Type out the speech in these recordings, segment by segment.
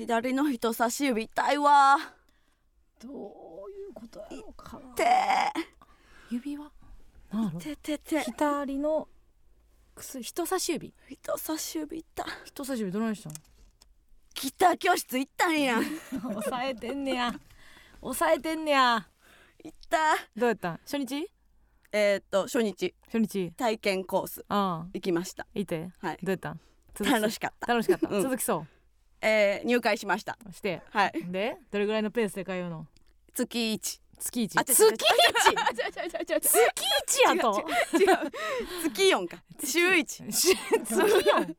左の人差し指痛いわ。どういうことやろうかな。て指輪。ててて左の薬人差し指？人差し指痛い。人差し指どないしたん？ギター教室行ったんや。抑えてんねや。抑えてんねや。行ったどうやったん？初日？えーっと初日。初日？体験コースああ。行きました。いて。はい。どうやった楽しかった。楽しかった、うん。続きそえー入会しました。うして。はい。でどれぐらいのペースで通うの？月一。月一。あ月一？月一？やと。違う。月四か。週一。し月四。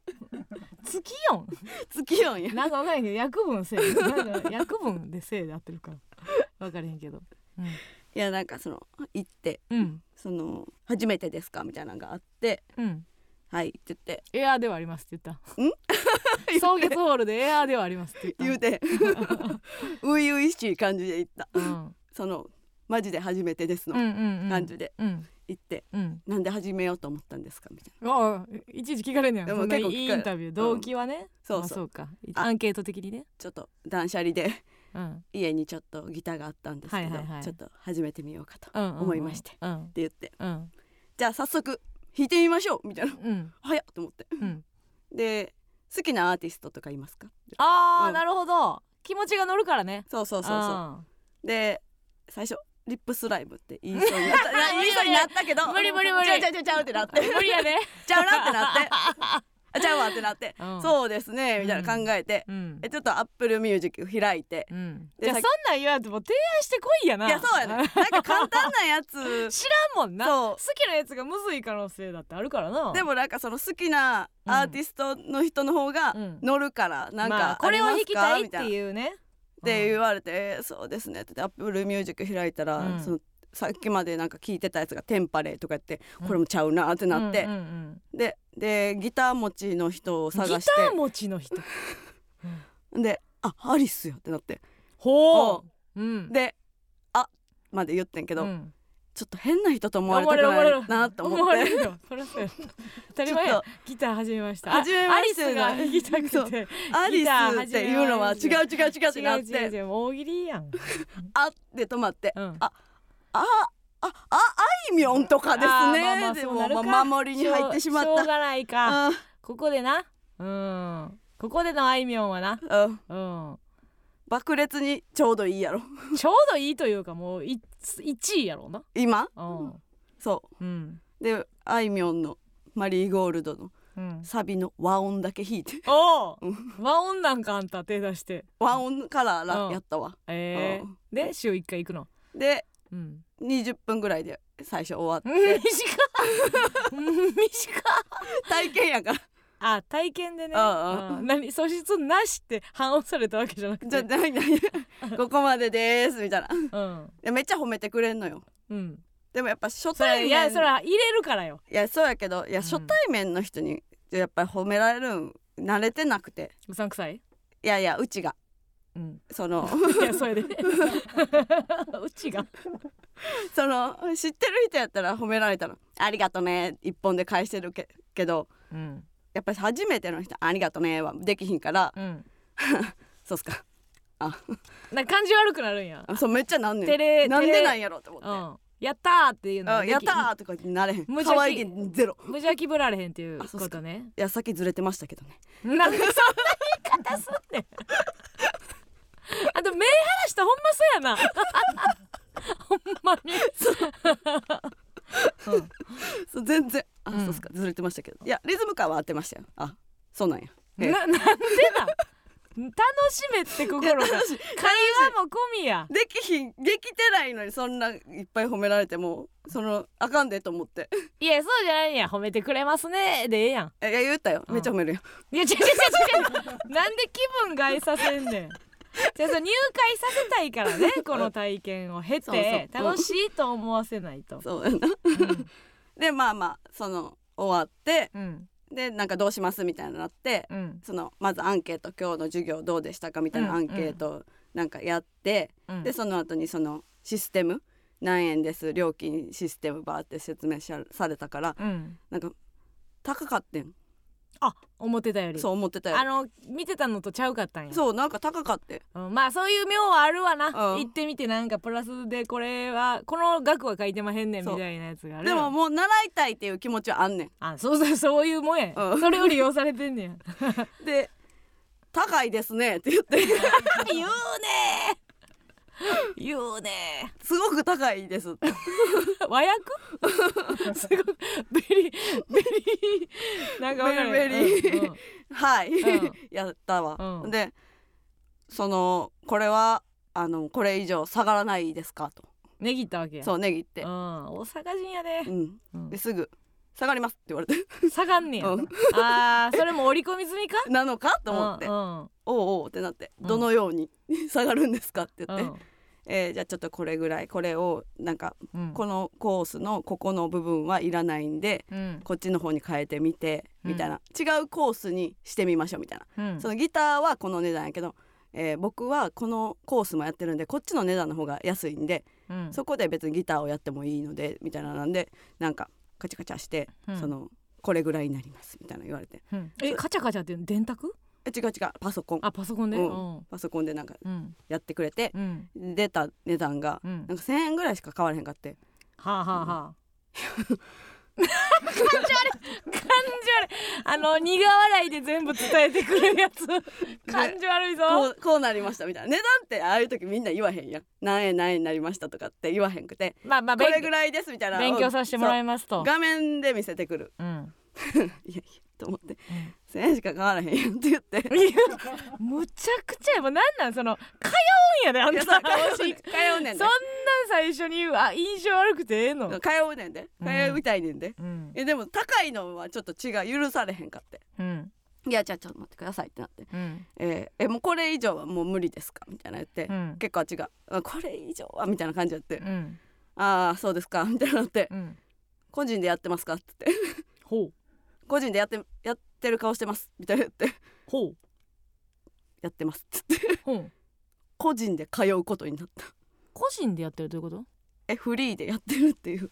月四。月四や。なんかわからへんけど約分せいなんか約分でせいで合ってるから。わからへんけど。いやなんかその行ってうんうん。その初めてですか？みたいなのがあって。うんはいって言って。エアーではありますって言った。草月ホールでエアーではありますって言った。言うて。初々しい感じで行った。うん。そのマジで初めてですの。うんうんうん。感じで。うん行って。うん。なんで始めようと思ったんですかみたいああいちいち聞かれんねやでも結構聞かれいインタビュー。動機はね、そうそう。まあそうか。あアンケート的にね。ちょっと断捨離で。うん。家にちょっとギターがあったんですけど、はいはいはい。ちょっと始めてみようかとうんうんうん。思いまして、ってうん言って。うん。じゃあ早速弾いてみましょうみたいな。うん。早っと思って。うん。で好きなアーティストとかいますか？ああ、うん。なるほど。気持ちが乗るからね。そうそうそうそう。あで最初 RIP SLYME って言いそうになった。言いそうになったけど。無理無理無理。ちゃうちゃうちゃうってなって。ー 無理やで、ちゃうなってなって。あ ちゃうわってなって、うん。そうですねみたいな考えて、うん。えちょっと Apple Music 開いて、うん、じゃあそんなん言わんともう提案してこいやな。いやそうやね。なんか簡単なやつ。知らんもんな。そう。好きなやつがむずい可能性だってあるからな。でもなんかその好きなアーティストの人の方がうん。乗るからなんまかあこれを弾きたいってういうねって言われて、えーそうですね。って言って Apple Music 開いたら、うん。そのさっきまでなんか聞いてたやつが Tempalay とか言ってうん。これもちゃうなってなって、うんうん。ででギター持ちの人をうん、探しギター持ちの人。てであアリスよってなって。ほう、うん、であまで言ってんけど、うん。ちょっと変な人と思われたくないなと思って。当たり前ギター始めました。始めまアリスが弾きたくて。アリスっていうのは違う違う違うってなっ違う違うて違う大喜利やん、あって止まって。うん、あああああいみょんとかですね、まあまあでそうなるか。も、まあ、守りに入ってしまっしょうしょうがないか。ここでな。うん。ここでのあいみょんはな。うん。うん。爆裂にちょうどいいやろ。ちょうどいいというかもうい1位やろうな。今？うん。そう。ん。うであいみょんの「マリーゴールド」のうん。サビの和音だけ弾いて。おおうん。和音なんかあんた手出して。和音からやったわ、えうん。ー、で週1回行くの。でうん20分ぐらいで最初終わっ短てっ。短っ。体験やから。あ体験でね。うんうん。うん。何素質なしって反応されたわけじゃなくて。じゃないないここまでですみたいな。うん。でめっちゃ褒めてくれんのよ。うん。でもやっぱ初対面。いやそれは入れるからよ。いやそうやけどいやうん。初対面の人にやっぱり褒められるん慣れてなくて。うさんくさい？いやいやうちがうん。その。いやそれで。うちが。その知ってる人やったら褒められたら「ありがとね」一本で返してるけけど。うん。やっぱり初めての人「ありがとね」はできひんから。うん「そうっすか。あ。な感じ悪くなるんや。あそうめっちゃなんねん。なんでなんやろって思って。う。ん。やったーっていうのやったーとかなれへん。無邪気。ゼロ。無邪気。ぶられへんっていうことね。いやさっきずれてましたけどね。なんでそんな言い方すんねん あと目離したほんまそうやな。ほんまに。う。ん。そう全然。あ、うん。そうっすか。ずれてましたけど。いやリズム感は合ってましたよ。あそうなんや。ええ。ななんでなん？楽しめって心が。会話も込みや。できひん。できてないのにそんないっぱい褒められてもそのあかんでと思って。いやそうじゃないん。や褒めてくれますね。でええやん。えいや言ったよ。うんめっちゃ褒めるよ、いや違う違う違う違う。なんで気分害させんねん じゃあその入会させたいからね この体験を経て楽しいと思わせないと。そうやな。でまあまあその終わってうん。でなんかどうしますみたいになってうん。そのまずアンケート今日の授業どうでしたかみたいなうんアンケートなんかやって、うん。でその後にそのシステム何円です料金システムバーって説明されたからうん。なんか高かってんあ思ってたより。そう思ってたよあの見てたのとちゃうかったんや。そうなんか高かってうん、まあそういう妙はあるわな、うん。行ってみてなんかプラスでこれはこの額は書いてまへんねんみそう。たいなやつがある。でももう習いたいっていう気持ちはあんねあそうそうそういうもんや、うん。それを利用されてんねんん で「高いですね」って言って。言うね言うね。すごく高いです。和訳？すごく。ベリーベリー。なんかわかる？ベリベリうんうん。はい、うん。やったわ、うん。でそのこれはあのこれ以上下がらないですか？と。ねぎったわけ？やそうネギって。うん、大阪人やで。う、ん。うん。ですぐ下がりますって言われて。下がんねや、うん。あーそれも織り込み済みか？なのか？と思って、うん。おうおうってなって、うん。どのように下がるんですか？って言って、うんえーじゃあちょっとこれぐらいこれをなんかうん。このコースのここの部分はいらないんでうん。こっちの方に変えてみてみたいな、違うコースにしてみましょうみたいな、うん。そのギターはこの値段やけど、えー僕はこのコースもやってるんでこっちの値段の方が安いんで、うん。そこで別にギターをやってもいいのでみたいななんでなんかカチャカチャして、うん。そのこれぐらいになりますみたいな言われて。うん。えカチャカチャって電卓？え違う違うパソコン。あパソコンで？ううん。んパソコンでなんかうん。やってくれてう、ん。出た値段がうん。なんか1,000円ぐらいしか変わらへんかって。はあはあはあ。感じ悪い感じ悪い。あの苦笑いで全部伝えてくれるやつ。感じ悪いぞ。こうこうなりました。みたいな値段ってああいう時みんな言わへんやん。何円何円になりましたとかって言わへんくてまあまあこれぐ勉らいですみたいな。勉強させてもらいますと。画面で見せてくる。うん。いやいやと思って1,000円しか変わらへんやんって言って。むちゃくちゃや。もうなんなん？その通うんやであんた。通うねんそんなん最初に言うあ印象悪くてええの。通うねんで。うん。通いたいねんで、うん。えでも高いのはちょっと違う許されへんかって。うん。いやじゃあちょっと待ってくださいってなって。うん。えーえもうこれ以上はもう無理ですか？みたいな言って、うん。結構あっちがあこれ以上は？みたいな感じやって、うん。ああそうですか。みたいになって。うん。個人でやってますか？って言って。ほう。個人でやってやってる顔してます。みたいな言って。ほう。やってます。って言って。ほう。個人で通うことになった。個人でやってるということ？えフリーでやってるっていう。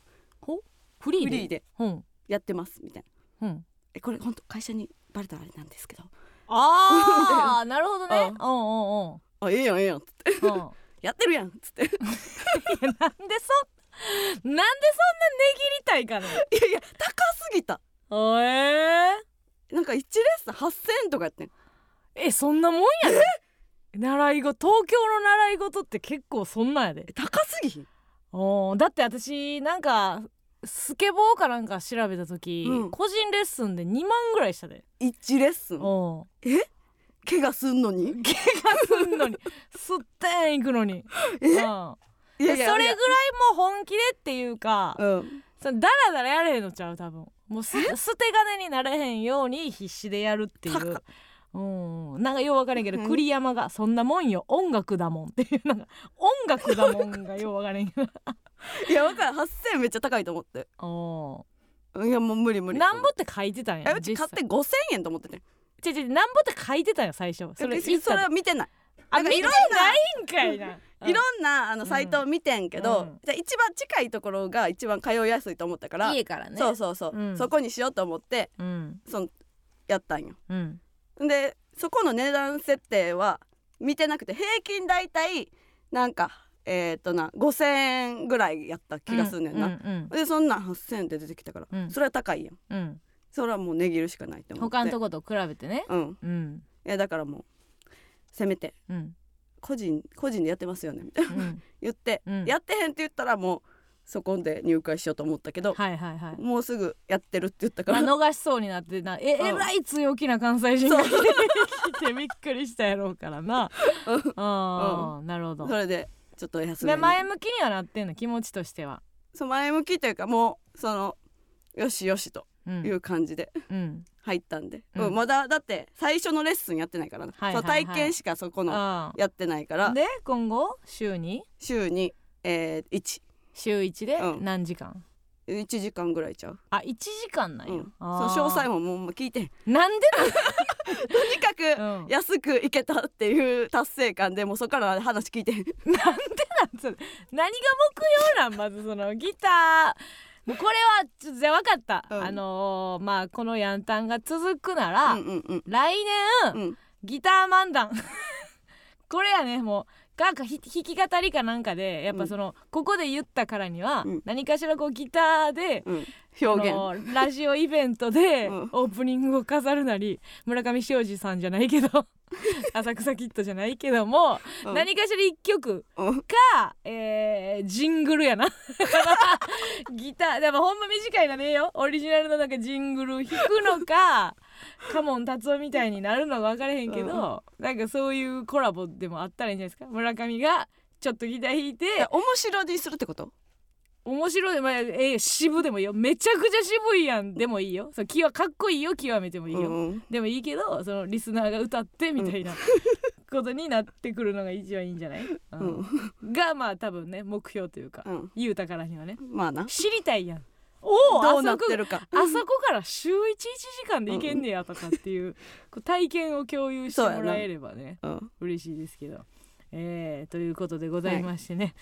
フリーで？フリーで。ほう。やってます。みたいな。ほう。えこれ本当会社にバレたらあれなんですけど。ああ なるほどね。うん。うんうあええやんええやん。っつってうん。やってるやん。っつって。い いやなんでそなんでそんな値切りたいかねやいや高すぎた。おえなんか1レッスン8000円とかやってん。えそんなもんやで。習い事東京の習い事って結構そんなんやで。え高すぎひん。おーだって私なんかスケボーかなんか調べた時、うん。個人レッスンで2万ぐらいしたで。1レッスン？お怪我すんのに？怪我すんのに。すってん行くのに。え？うん。いやそれぐらいもう本気でっていうか、うん。そのダラダラやれへんのちゃう多分もうす捨て金になれへんように必死でやるっていう。うん、なんかよう分からんけど、うん。栗山が「そんなもんよ。音楽だもん」っていうなんか音楽だもんがよう分からんけど。いやわからん。8000円めっちゃ高いと思って。おいやもう無理無理。なんぼって書いてたんやえうち買って5000円と思っててちょちょなんぼって書いてたんよ最初。それそれそれは見てないあ見てなんかいろんな。いんかいな。いろんなあのサイトを見てんけど、うん。じゃあ一番近いところが一番通いやすいと思ったから、家からね。そうそうそう、うん。そこにしようと思ってうん。そのやったんよ。うん。でそこの値段設定は見てなくて平均大体なんかえっ、とな5,000円ぐらいやった気がすんねんな、うんうんでそんなん8,000円って出てきたから、うん。それは高いやんうん。それはもう値切るしかないって思って。他のとこと比べてね。うん。うん。いやだからもうせめて。うん。個人個人でやってますよね。みたいなうん。言って、うん。やってへんって言ったらもうそこで入会しようと思ったけど、はいはいはい。もうすぐやってるって言ったかまあ、ら、逃しそうになってなえうん。えらい強気な関西人が来てびっくりしたやろうからな。ああなるほど。それでちょっと休み。で前向きにはなってんの気持ちとしては。そう前向きというかもうそのよしよしと。うんいう感じでうん。入ったんで、うん。うんまだだって最初のレッスンやってないからな、はいはいはい。体験しかそこのあやってないから。あで今後週に週に、えー、1週1でうん。何時間、1時間ぐらいちゃう、あ1時間なんや、うん、詳細ももう聞いて。んとなんで？にかく安く行けたっていう達成感でもうそこから話聞いて。んなんでなんそれ？何が目標なん？まずそのギターもうこれはちょっとじゃあ分かった、うん。あのーまあこのヤンタンが続くなら、うんうんうん。来年、うん。ギター漫談。これやねもうなんかひ弾き語りかなんかでやっぱその、ここで言ったからには、うん。何かしらこうギターで、うん。表現。ラジオイベントでうん。オープニングを飾るなり村上庄司さんじゃないけど 浅草キッドじゃないけども、うん。何かしら一曲うん。か、えージングルやな。ギターでもほんま短いなねよオリジナルのなんかジングル弾くのかカモン達夫みたいになるのか分からへんけど、なんかそういうコラボでもあったらいいんじゃないですか。村上がちょっとギター弾いて。え面白にするってこと？面白い、まあえー渋でもいいよ。めちゃくちゃ渋いやんでもいいよ。そう極かっこいいよ。極めてもいいよ、うんでもいいけどそのリスナーが歌ってみたいな ことになってくるのが一番いいんじゃない、ううん。んがまあ多分ね目標というか、うん。言うたからにはね。まあな。知りたいやん。おおどうなあそこってるか。あそこから週11時間でいけんねやとかっていう,、体験を共有してもらえればねうん。嬉しいですけど。えー、ということでございましてね、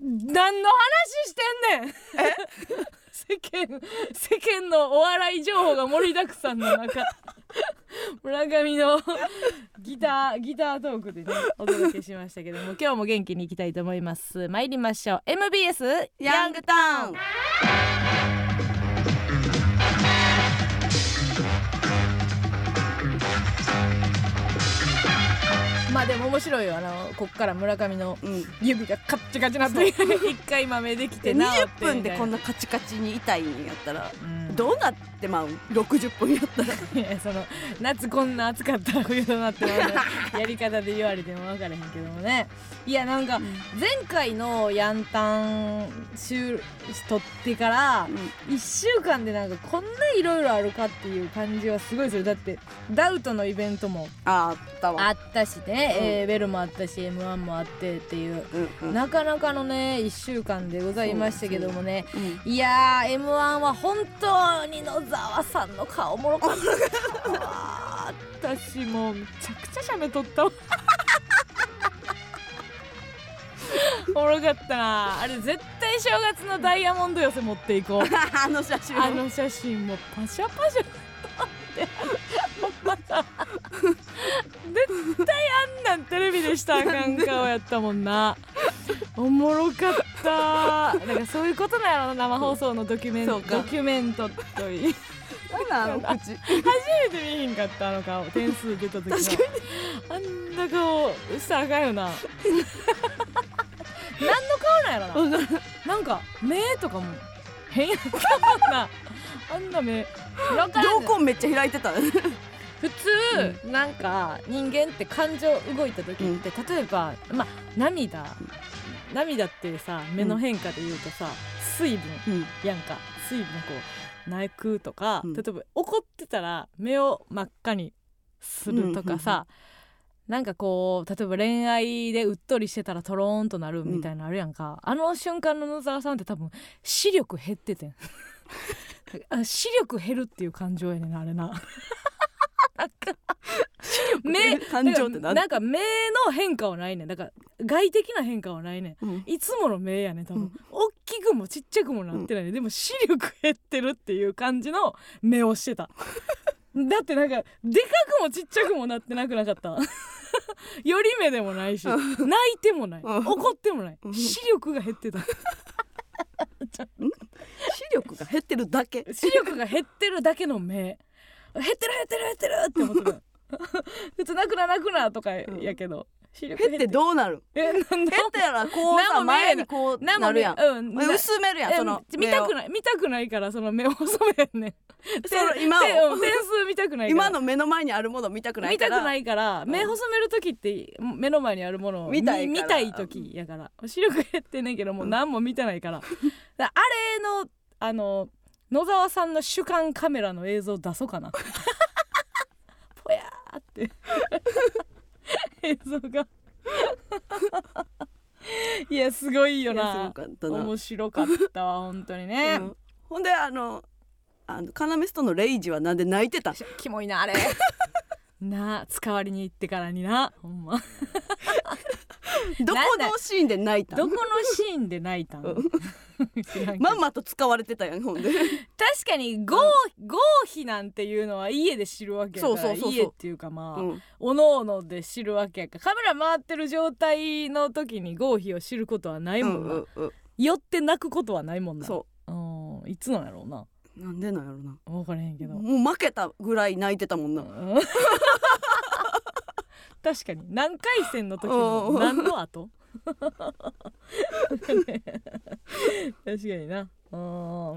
何の話してんねん。世間世間のお笑い情報が盛りだくさんの中。村上のギターギタートークでねお届けしましたけども今日も元気にいきたいと思います。参りましょう。MBS ヤングタウン。あでも面白いよあのこっから村上のうん。指がカッチカチなって。一回豆できてで治って。20分でこんな、なカチカチに痛いんやったらうん。どうなってまう？ん60分やったら。いやその夏こんな暑かったら冬となってまうの。やり方で言われても分からへんけどもねいやなんか前回のヤンタン週撮ってから1週間でなんかこんないろいろあるかっていう感じはすごいする。だってダウトのイベントもああったわ。あったしね、うん。えーベルもあったし m 1もあってっていう。うんうん。なかなかのね1週間でございましたけどもね。うん。いやー m 1は本当に野沢さんの顔おもろかった私もうめちゃくちゃ喋っとったわ おもろかったな。あれ絶対正月のダイヤモンド寄せ持っていこう。あの写真。あの写真もパシャパシャ。ってほんまさ絶対あんなんテレビでしたらあかん顔やったもんな。おもろかった。だからそういうことなんやろな生放送のドキュメント。ドキュメントといい。なんあの口。初めて見ひんかったあの顔。点数出た時の。確かあんな顔したらあかんよななんやろな。なんか目とかも変やったな。あんな目。瞳孔めっちゃ開いてた。普通、なんか人間って感情動いた時って、例えばまあ涙。涙ってさ目の変化で言うとさ、水分。うん。やんか。水分こう泣くとか、うん。例えば怒ってたら目を真っ赤にするとかさ、なんかこう例えば恋愛でうっとりしてたらトローンとなるみたいなのあるやんか、あの瞬間の野沢さんって多分視力減ってて 視力減るっていう感情やねんなあれな。なんか目感情ってなん？か目の変化はないねん。だから外的な変化はないねん。うん。いつもの目やね多分、うん。大きくもちっちゃくもなってないね、でも視力減ってるっていう感じの目をしてた だってなんかでかくもちっちゃくもなってなくなかった。より目でもないし泣いてもない。うん。怒ってもない。うん。視力が減ってた。視力が減ってるだけ？視力が減ってるだけの目。減ってる減ってる減ってるって思ってる 普通泣くな泣くなとかやけど、視力減ってどうなる？えなんだ？減ったらこうさ前にこうなるやん。うんな薄めるやんえその見たくいない見たくないからその目を細めんねん。その今点数見たくない今の目の前にあるもの見たくないから。見たくないから目細める時って目の前にあるものを見たい見たい時やから。視力減ってんねんけどもう何も見てないから。だからあれのあの野沢さんの主観カメラの映像出そうかな。ぽやーって 映像が。いやすごいよな。面白かったわ本当にね、うん。ほんであのあのカナメストのレイジはなんで泣いてた？キモいなあれ。なあ使わりに行ってからになほんま どこのシーンで泣いたどこのシーンで泣いたまん。まと使われてたやんほんで。確かに合合否なんていうのは家で知るわけやから家っていうかまあ、うん。おのおので知るわけやから。カメラ回ってる状態の時に合否を知ることはないうんもんな、うんうん寄って泣くことはないもんな、そう。ん、いつなんやろうな。うなんでなんやろな。分からへんけど、もう負けたぐらい泣いてたもんな。うん確かに。何回戦の時のうん何の後？確かにな。う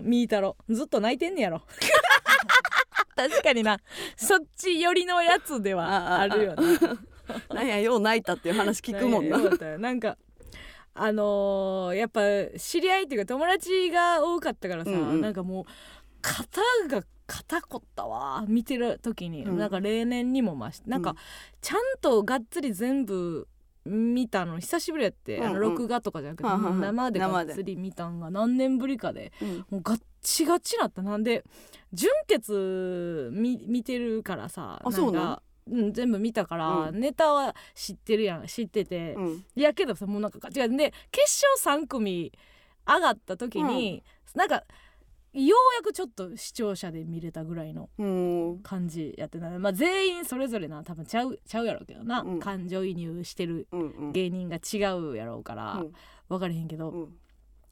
んみーたろ。ずっと泣いてんねやろ。確かにな。そっち寄りのやつではあるよね。なんやよう泣いたっていう話聞くもんな。よかった。よなんかあのーやっぱ知り合いっていうか友達が多かったからさ、うんうん。なんかもう肩が肩こったわ見てる時に、うん。なんか例年にも増してなんか、うんちゃんとがっつり全部見たの久しぶりやって、うんうん。録画とかじゃなくて、はいはいはい生でがっつり見たんが何年ぶりかでうん。もうガッチガチなった。なんで純潔見見てるからさあそうなんかうん、全部見たから、うん。ネタは知ってるやん知ってて、うん。いやけどさもうなんか違うで決勝3組上がった時に、なんかようやくちょっと視聴者で見れたぐらいのうん。感じやってな、まあ、全員それぞれな多分ちゃうちゃうやろうけどな、うん。感情移入してる芸人が違うやろうから、うん。分かれへんけど、うん。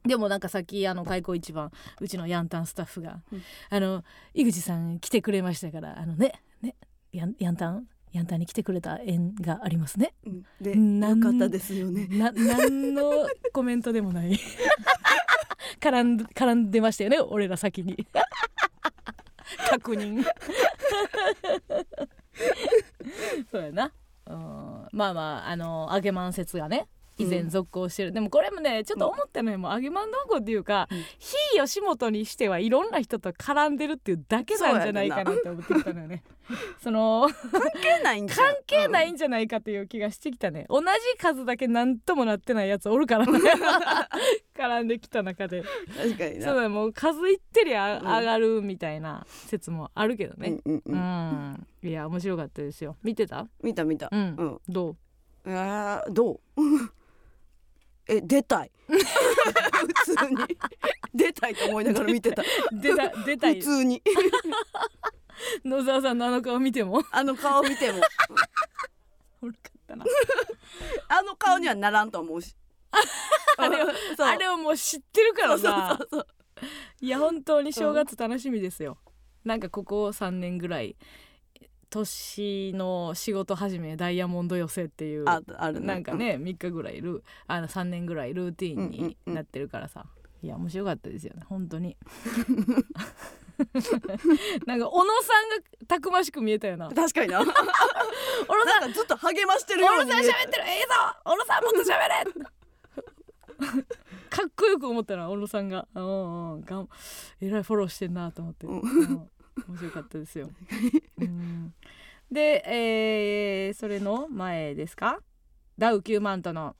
でもなんかさっきあの開口一番うちのヤンタンスタッフが「うん。あの井口さん来てくれましたからあのねねヤンヤンタン？ヤンタンに来てくれた縁がありますね」うん。でなかったですよね。な何のコメントでもない 絡ん絡んでましたよね俺ら先に。確認。そうやな。うん。まあまああの揚げまん説がね。以前続行してる、でもこれもねちょっと思ったのよ、もう揚げまんどこっていうか、うん。非吉本にしてはいろんな人と絡んでるっていうだけなんじゃないかなって思ってきたのよね。その関係ないんじゃん。関係ないんじゃないかという気がしてきたね。同じ数だけ何ともなってないやつおるからね。絡んできた中で。確かにな。そうだもう数いってりゃうん上がるみたいな説もあるけどね。うんうんう、ん。いや面白かったですよ。見てた？見た見た。うん、うん。どう？えーどう？え出たい。普通に。出たいと思いながら見てた。出た出たい。普通に。野沢さんのあの顔見ても？あの顔見ても。おるかったな。あの顔にはならんと思うし。あれをあれをもう知ってるからな。そうそうそういや本当に正月楽しみですよ、なんかここ3年ぐらい年の仕事始めダイヤモンド寄せっていうああるね。なんかね3日ぐらいルあの3年ぐらいルーティンうんうんにうん。なってるからさ、いや面白かったですよね本当に。なんか小野さんがたくましく見えたよな。確かにな。小野さんずっと励ましてるよ小野さん喋ってるええぞ小野さんもっと喋れ かっこよく思ったな小野さんが。うんうんがんえらいフォローしてんなと思って、うん。うん面白かったですよ、うん、で、えーそれの前ですか？ダウ9万との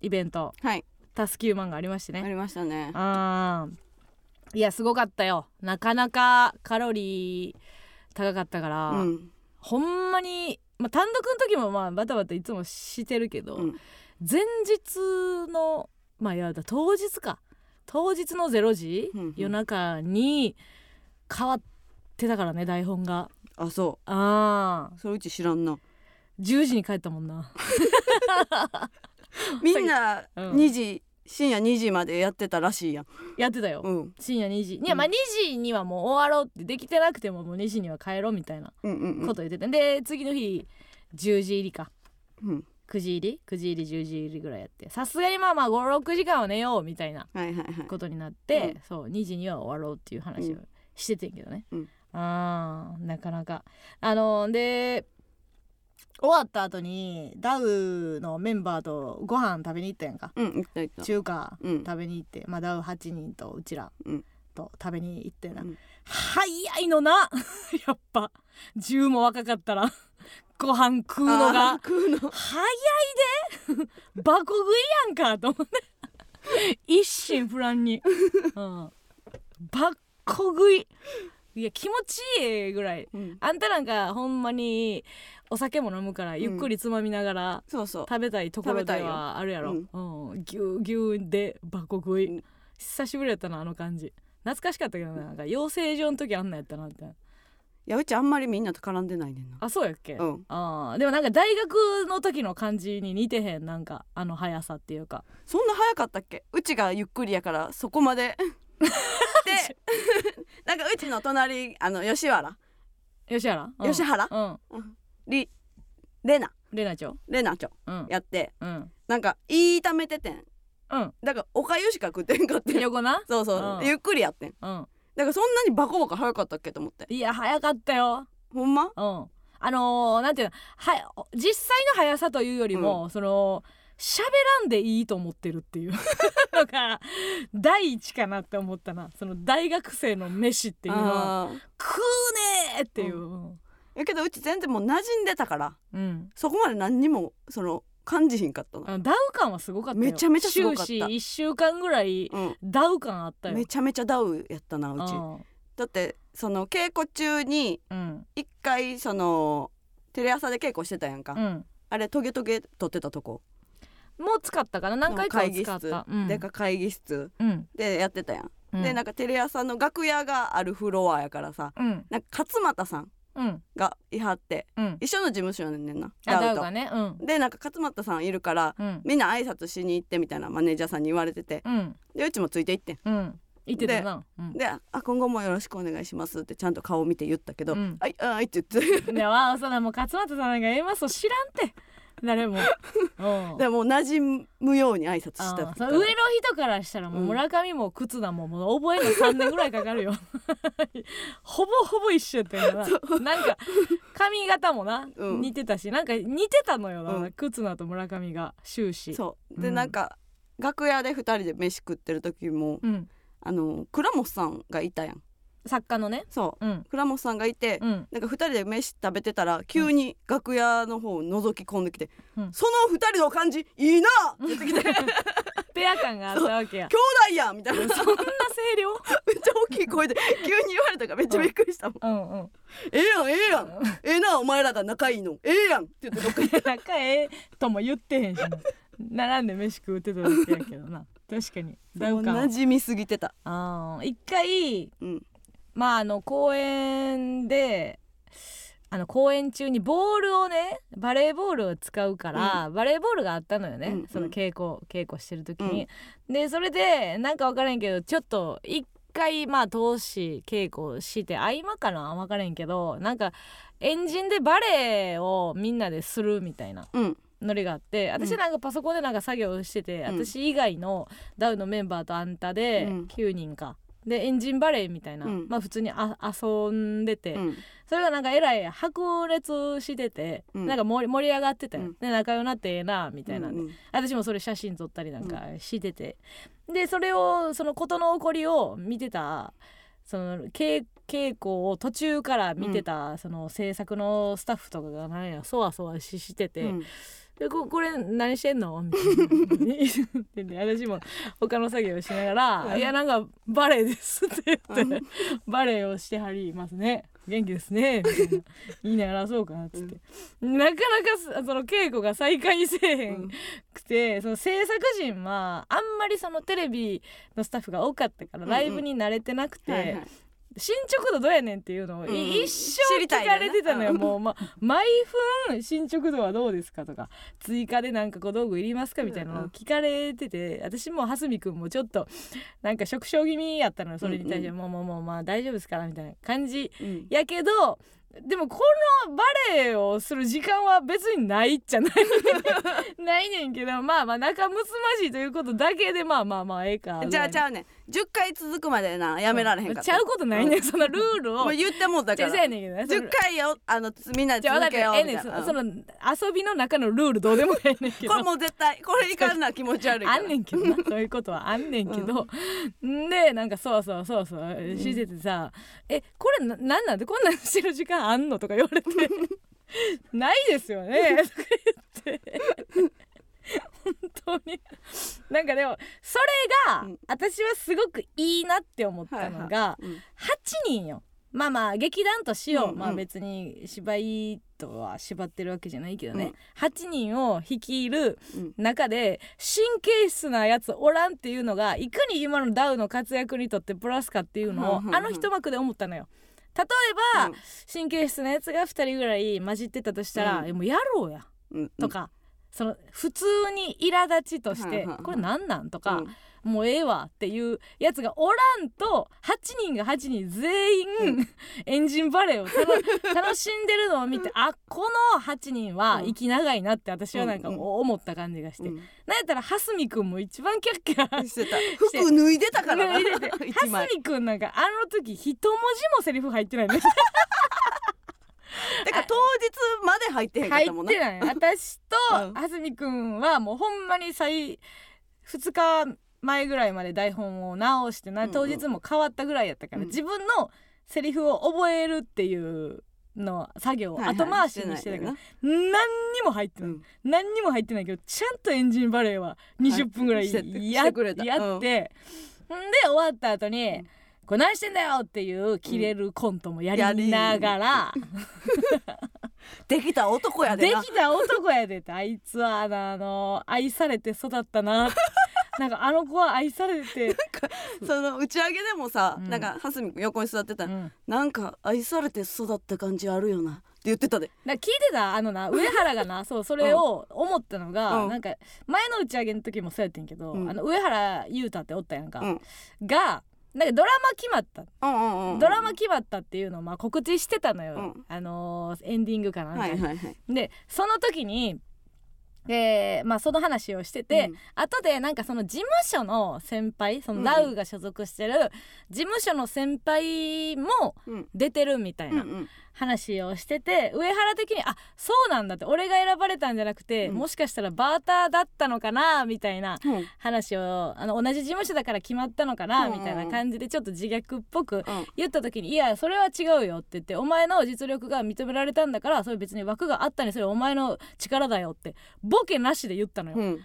イベント。はい。タス9万がありましてね。ありましたね。あー。いやすごかったよ。なかなかカロリー高かったから、うん。ほんまに、まあ、単独の時もまあバタバタいつもしてるけど、うん。前日のまあいやだ当日か。当日の0時、うんうん。夜中に変わってたからね台本があそあー。うそれうち知らんな。10時に帰ったもんな。みんなうん。2時深夜2時までやってたらしいやん。やってたよ、うん。深夜2時。いやまあ2時にはもう終わろうってできてなくてももう2時には帰ろうみたいなこと言ってて、で次の日10時入りか。うん。9時入り？9時入り10時入りぐらいやって。さすがにまあまあ56時間は寝ようみたいなことになって、うん。そう2時には終わろうっていう話をしててんけどね、うんあーなかなか。あので終わった後にダウのメンバーとご飯食べに行ったやんか。うん行った行った。中華うん。食べに行って、まあ、ダウ8人とうちらうん。と食べに行ってな、うん。早いのな。やっぱ。10も若かったら。ご飯食うのが。食うの。早いで。バコ食いやんか。と思って。一心不乱に、うん、バッコ食いいや気持ちいいぐらい。うん。あんたなんかほんまにお酒も飲むからゆっくりつまみながらそうそう。食べたいところではあるやろ、ううん、ぎゅうぎゅうでバコ食い、うん。久しぶりやったなあの感じ。懐かしかったけどななんか養成所の時あんなんやったなって。いやうちあんまりみんなと絡んでないねんな。あそうやっけ、うん。あー。でもなんか大学の時の感じに似てへんなんかあの速さっていうか。そんな早かったっけ？うちがゆっくりやからそこまでで なんかうちの隣あの吉原。吉原、うん、吉原？うん。りレナ。レナちゃん？レナちゃんうん。やって。うん。なんか言いためててん。うん。だからおかゆしか食ってんかってん。横な？そうそう、うん。ゆっくりやってん。うん。だからそんなにバコバコ早かったっけ？と思って。いや早かったよ。ほんま？うん。あのー、なんていうのは実際の速さというよりも、その喋らんでいいと思ってるっていう。のが第一かなって思ったな。その大学生の飯っていうのは食うねーっていう、うん。やけどうち全然もう馴染んでたからうん。そこまで何にもその感じひんかったの、あのダウ感はすごかったよ。めちゃめちゃすごかった。終始1週間ぐらいうん、ダウ感あったよ。めちゃめちゃダウやったなうち。だってその稽古中にうん。一回そのテレ朝で稽古してたやんか、うん。あれトゲトゲ撮ってたとこもう使ったかな？何回かは会議室。使った、うん。でか会議室。うん。でやってたやん、うん。でなんかテレ朝の楽屋があるフロアやからさうん。なんか勝俣さんうん。がいはってうん。一緒の事務所やねんなあダウとがね。うん。でなんか勝俣さんいるからうん。みんな挨拶しに行ってみたいなマネージャーさんに言われててうん。でうちもついて行ってん。うん。言ってたな。うん。で「あ今後もよろしくお願いします」ってちゃんと顔見て言ったけど「うん。はいあはい」って言って。でわそらもう勝俣さんなんか A マスを知らんて誰も。うん。でもう馴染むように挨拶した上の人からしたらもううん。村上も靴田ももう覚えるの3年ぐらいかかるよ。ほぼほぼ一緒やったよな。なんか髪型もな、うん。似てたしなんか似てたのよな、うん。靴田と村上が終始。そう。で、うん。なんか楽屋で2人で飯食ってる時もうん、あの倉本さんがいたやん作家のね。そう。うん。倉本さんがいて、うん。なんか2人で飯食べてたら急に楽屋の方を覗き込んできて「うん。その2人の感じいいな!」って言ってきて「兄 弟ペア感があったわけや。やん!」みたいな。めっちゃそんな声量？大きい声で急に言われたからめっちゃびっくりしたもん。うんうん「ええやんええやん。ええなお前らが仲いいの。ええやん!」って言ってどっかに 仲ええとも言ってへんしな並んで飯食うてただけやけどな。確かに。馴染みすぎてた。あー一回うんまああの公演であの公演中にボールをねバレーボールを使うから、バレーボールがあったのよね、うんその稽古稽古してる時に。でそれでなんか分からんけどちょっと一回まあ通し稽古して合間かな分からんけどなんかエンジンでバレーをみんなでするみたいなうん。ノリがあって私なんかパソコンでなんか作業してて、うん。私以外のダウのメンバーとあんたでうん。9人か。でエンジンバレーみたいな、うん。まあ普通にあ遊んでて、うん。それがなんかえらい白熱してて、うん。なんか盛り盛り上がってたよ、うん。で仲良くなってええなみたいなんで、うんうん私もそれ写真撮ったりなんかしてて、でそれをその事の起こりを見てたその稽稽古を途中から見てた、その制作のスタッフとかがなんやそわそわししてて。うんでここれ何してんの？みたいな。私も他の作業をしながら「うん。いやなんかバレエです」って言って、うん。バレエをしてはりますね。元気ですね」みたいな。言いながらそうかなっつって、なかなかすその稽古が再開せえへんくて、その制作陣はあんまりそのテレビのスタッフが多かったからうんうんライブに慣れてなくて、進捗度どうやねんっていうのを、いうん一知生聞かれてたのよ、うんもう、ま、毎分進捗度はどうですかとか追加でなんか小道具いりますかみたいなのを聞かれてて私も蓮見くんもちょっとなんか縮小気味やったのよそれに対して、うんもうもうもうまあ大丈夫ですからみたいな感じうん。やけどでもこのバレエをする時間は別にないっちゃない ないねんけどまあまあ仲睦まじいということだけでまあまあまあええかじゃあちゃううねん。10回続くまでなやめられへんかった。ちゃうことないねん。そのルールを。言ってもうたから。やねんけど。ねその10回よあのみんなで続けよう。みた。いなそその遊びの中のルールどうでもええねんけど。これもう絶対これいかんな気持ち悪いあんねんけどなそういうことはあんねんけど、ん。でなんかそうそうそうそう。しててさ「えこれななんなんでこんなんしてる時間あんの?」とか言われて 「ないですよね」とか言って本当に。なんかでもそれが、うん。私はすごくいいなって思ったのが、うん。8人よ。まあまあ劇団としよう、うんうん。まあ別に芝居とは縛ってるわけじゃないけどね、8人を率いるうん。中で神経質なやつおらんっていうのがいかに今のダウの活躍にとってプラスかっていうのをうんうんうん。あの一幕で思ったのよ。例えば、うん。神経質なやつが2人ぐらい混じってたとしたら、うん。えもうやろうや。うん。とか、その普通に苛立ちとして、これなんなん？とか、うんもうええわっていうやつがおらんと8人が8人全員、エンジンバレーを楽 楽しんでるのを見てあこの8人は息長いなって私はなんかうんうん思った感じがして、うん。なんやったら蓮見くんも一番キャッキャしてた服脱いでたからな。蓮見 くんなんかあの時一文字もセリフ入ってないね。だから当日まで入ってへんかっ入たもんな。ってない。私とうん。蓮見くんはもうほんまに最2日前ぐらいまで台本を直してなうんうん。当日も変わったぐらいやったから、うん。自分のセリフを覚えるっていうの作業をはいはい後回しにしてたから、な何にも入ってない、うん。何にも入ってないけどちゃんとエンジンバレーは20分ぐらいや,、してくれた。やって、んで終わった後にうん「これ何してんだよ!」っていうキレるコントもやりながら、できた男やでな。できた男やでってあいつはあのあの愛されて育ったな なんかあの子は愛されて、その打ち上げでもさ、うん。なんか蓮見君横に座ってたら、うん、なんか愛されて育った感じあるよなって言ってたで。だから聞いてたあのな 上原がなそうそれを思ったのが、うん。なんか前の打ち上げの時もそうやってんけど、うん。あの上原優太っておったやんか、うん。がなんかドラマ決まった。うんうんうん。ドラマ決まったっていうのをまあ告知してたのよ、うん。あのーエンディングかなんかに、はいはいはい。でその時にえーまあその話をしてて、うん。後でなんかその事務所の先輩そのうん。ダウが所属してる事務所の先輩もうん。出てるみたいな。うんうん話をしてて、上原的にあそうなんだって俺が選ばれたんじゃなくて、うん。もしかしたらバーターだったのかなみたいなうん。話をあの同じ事務所だから決まったのかな、みたいな感じでちょっと自虐っぽくうん。言った時に「いやそれは違うよ」って言って「お前の実力が認められたんだからそれ別に枠があったにそれお前の力だよ」ってボケなしで言ったのよ。うん。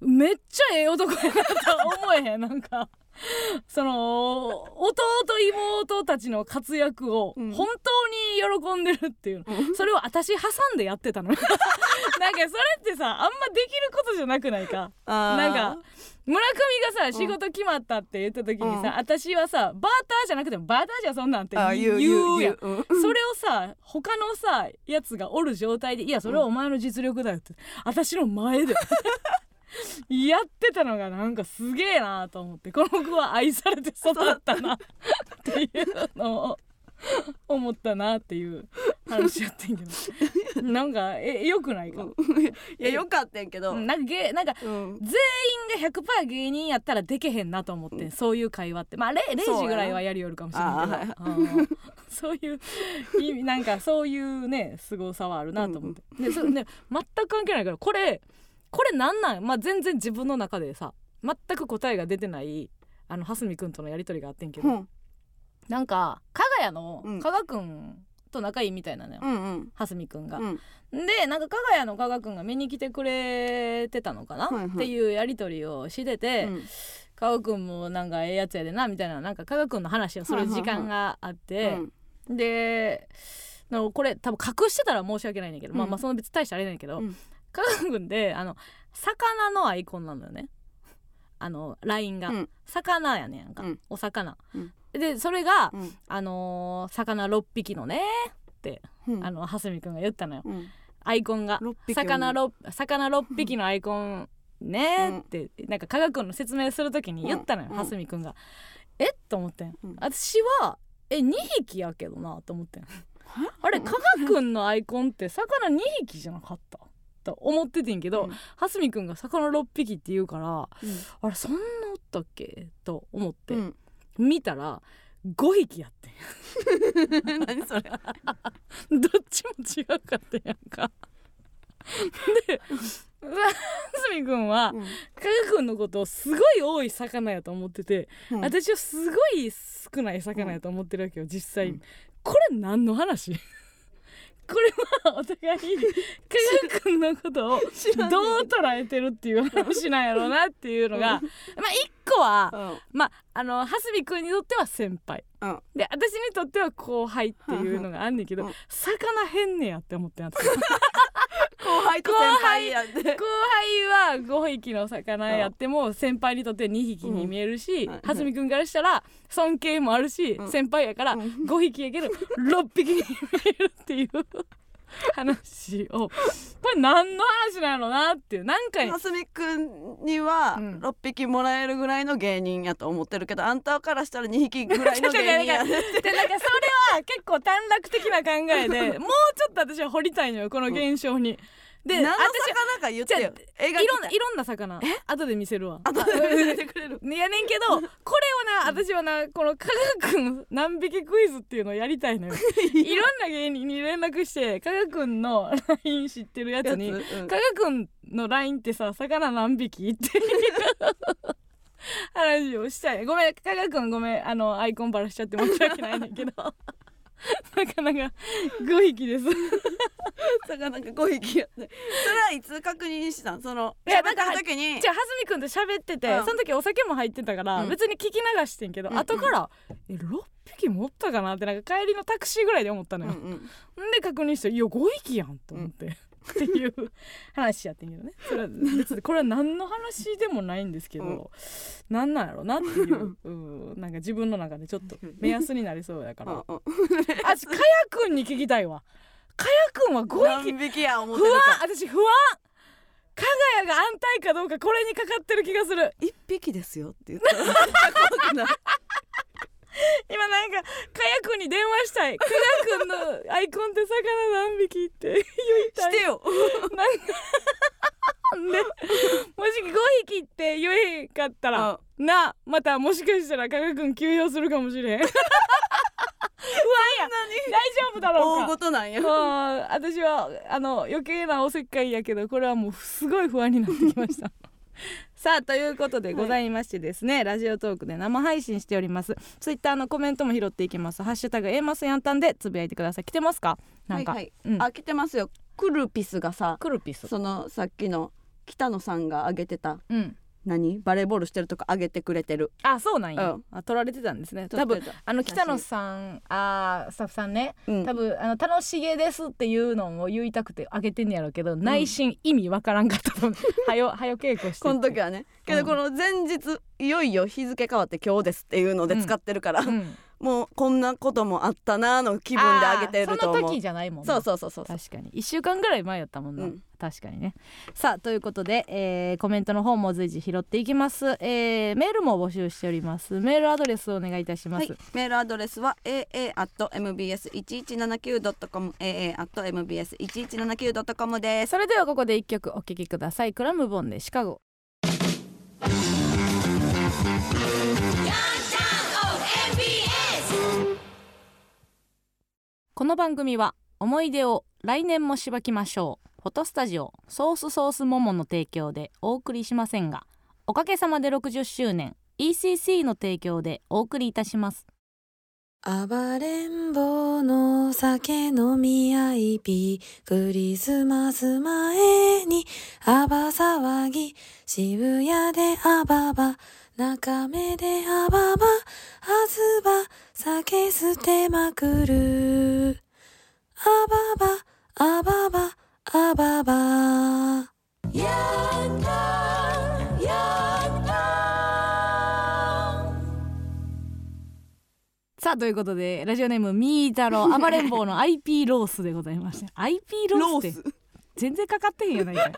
めっちゃええ男やなと思えへんなんか その弟妹たちの活躍をうん。本当に喜んでるっていうの、うん。それを私挟んでやってたの。なんかそれってさあんまできることじゃなくないか。なんか村上がさん。仕事決まったって言った時にさ、うん。私はさバーターじゃなくてもバーターじゃそんなんって言言ううやん。うん。それをさ他のさやつがおる状態でいやそれはお前の実力だよって、私の前でやってたのがなんかすげえなと思ってこの子は愛されて育ったなっていうのを思ったなっていう話やってんけど。なんかえよくないか、うん。いやよかったんけど、うんなんかげなんかうん。全員が100%芸人やったらでけへんなと思って、うん。そういう会話って。まあ 0, そうやな時ぐらいはやりよるかもしれないけど。はいうん そういう意味なんかそういうね凄さはあるなと思って、でそれね全く関係ないからこれこれなんなん？まあ全然自分の中でさ全く答えが出てないあの蓮見くんとのやり取りがあってんけど、うん。なんか加賀屋のうん。加賀くんと仲いいみたいなのよ、うんうん。蓮見くんが。うん。でなんか加賀屋の加賀くんが見に来てくれてたのかな、はいはい。っていうやり取りをしてて、うん。加賀くんもなんかええやつやでなみたいな。なんか加賀くんの話をする時間があって、でこれ多分隠してたら申し訳ないねんだけど、まあうん。まあその別に大したあれないんだけど、うん加賀くんってあの魚のアイコンなのよね。あの LINE が、うん。魚やねんか、うん。お魚、うん。でそれが、うん。あのー魚6匹のねって、うん。あの蓮見くんが言ったのよ。うん。アイコンが。魚六魚六匹のアイコンねうん。って、なんか科学の説明するときに言ったのよ、うん。蓮見くんが。え？っと思ってん、うん。私はえ2匹やけどなと思ってん。あれ科学のアイコンって魚2匹じゃなかった？と思っててんけど、うん。蓮見くんが魚6匹って言うからうん。あれそんなおったっけ？と思って、うん。見たら5匹やってん。何それ。どっちも違うかったやんか。で蓮見くんはうん。加賀くんのことをすごい多い魚やと思ってて、うん。私はすごい少ない魚やと思ってるわけよ実際、うん。これ何の話？これはお互い加賀くんのことをど。う捉えてるっていう話なんやろうなっていうのが、まあ一個はうん。まああの蓮見くんにとっては先輩。ううん。で私にとっては後輩っていうのがあんねんけど、うん。魚変ねやって思ってん私後輩と先輩やって後輩は5匹の魚やっても先輩にとって2匹に見えるし、うん。はい。蓮見君からしたら尊敬もあるし、うん。先輩やからうん。5匹やけど6匹に見えるっていう話を。これ何の話なのなっていう。なんかにますみくんにはうん。6匹もらえるぐらいの芸人やと思ってるけどあんたからしたら2匹ぐらいの 芸人やね。でなんかそれは結構短絡的な考えで もうちょっと私は掘りたいのよこの現象に。で何の私魚か言ってよ。いろんないろんな魚後で見せるわ。あとで見せてくれる。ねやねんけどこれをな私はなこの科学の何匹クイズっていうのをやりたいのよ。いろんな芸人に連絡して加賀くんの LINE 知ってるやつにやつうん。加賀くんの LINE ってさ魚何匹って話をしたい。ごめん加賀くんごめんあのアイコンバラしちゃって申し訳ないねんだけど 魚が5匹です。魚が5匹やってそれはいつ確認したん？そのいやなんかる時に？じゃあはずみくんと喋ってて、うん。その時お酒も入ってたから、うん。別に聞き流してんけど、うん後から「え6匹持ったかな?」ってなんか帰りのタクシーぐらいで思ったのよ、うんうん。んで確認して「いや5匹やん」と思って、っていう話やってんけどね。それは別にこれは何の話でもないんですけど、うん。なんなんやろなっていう、うん、なんか自分の中でちょっと目安になりそうやから。あちかやくんに聞きたいわ。かやくんは5匹何匹や思って不安るか私不安。加賀谷が安泰かどうかこれにかかってる気がする。1匹ですよって言ったら怖くない 今なんか加谷くんに電話したい。加賀くんのアイコンって魚何匹って。言いたい。してよなんか でもし5匹って言えへんかったらなまたもしかしたら加賀くん休養するかもしれへん。不安や。大丈夫だろう大となんや。私はあの余計なおせっかいやけどこれはもうすごい不安になってきましたさあということでございましてですね、ラジオトークで生配信しております。ツイッターのコメントも拾っていきます。ハッシュタグ A マスヤンタンでつぶやいてください。来てますか？なんか、はいはい。うん、あ来てますよ。クルピスがさクルピス。そのさっきの北野さんが上げてたうん何？バレーボールしてるとこ上げてくれてる。あそうなんや、うん。あ撮られてたんですね。多分あの北野さんあースタッフさんね。うん。多分あの楽しげですっていうのを言いたくてあげてんねやろうけど、内心意味わからんかったと思うはよはよ稽古してこの時はね。けうん。どこの前日いよいよ日付変わって今日ですっていうので使ってるから、うんもうこんなこともあったなーの気分で上げてるとあーその思う時じゃないもんなそうそうそうそう。確かに。1週間ぐらい前やったもんな、うん。確かにね。さあということで、えーコメントの方も随時拾っていきます、えーメールも募集しております。メールアドレスお願いいたします、はい、メールアドレスは aa.mbs1179.com aa.mbs1179.com です。それではここで一曲お聴きください。クラムボンでシカゴこの番組は思い出を来年もしばきましょう。フォトスタジオソースソースモモの提供でお送りしませんがおかげさまで60周年 ECC の提供でお送りいたします。暴れん坊の酒飲み合いびクリスマス前にアバ騒ぎ渋谷でアババ。中目でアババはずば酒捨てまくる。アババアババアババ。やったやった。さあということでラジオネームみーたろう暴れん坊の IP ロースでございました IP ロースって全然かかってへんやないかい。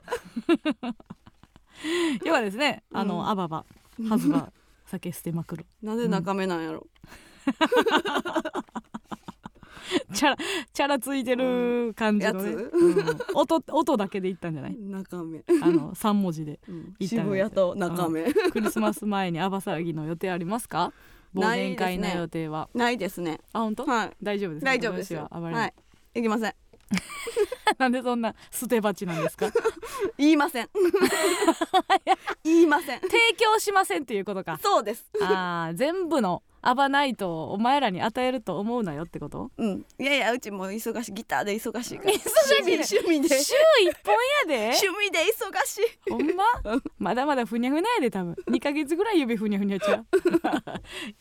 要はですねあの、うん。アババハズバ酒捨てまくる。なんで中目なんやろ、チャラチャラついてる感じの、ね。うん。音音だけで言ったんじゃない？中目、あの3文字でうん。行った渋谷と中目、クリスマス前にアバ騒ぎの予定ありますか？忘年会のないですね。予定は、ないですね。あ本当、はい。大丈夫です大丈夫ですよ。暴れんはい。行きません なんでそんな捨て鉢なんですか？言いません。言いません。提供しませんっていうことか。そうです。あー全部のアバナイトをお前らに与えると思うなよってこと？うん。いやいやうちも忙しい。ギターで忙しいから。忙し趣味趣味で。週一本やで。趣味で忙しい。ほんま？まだまだふにゃふにゃやで多分。2ヶ月ぐらい指ふにゃふにゃちゃう。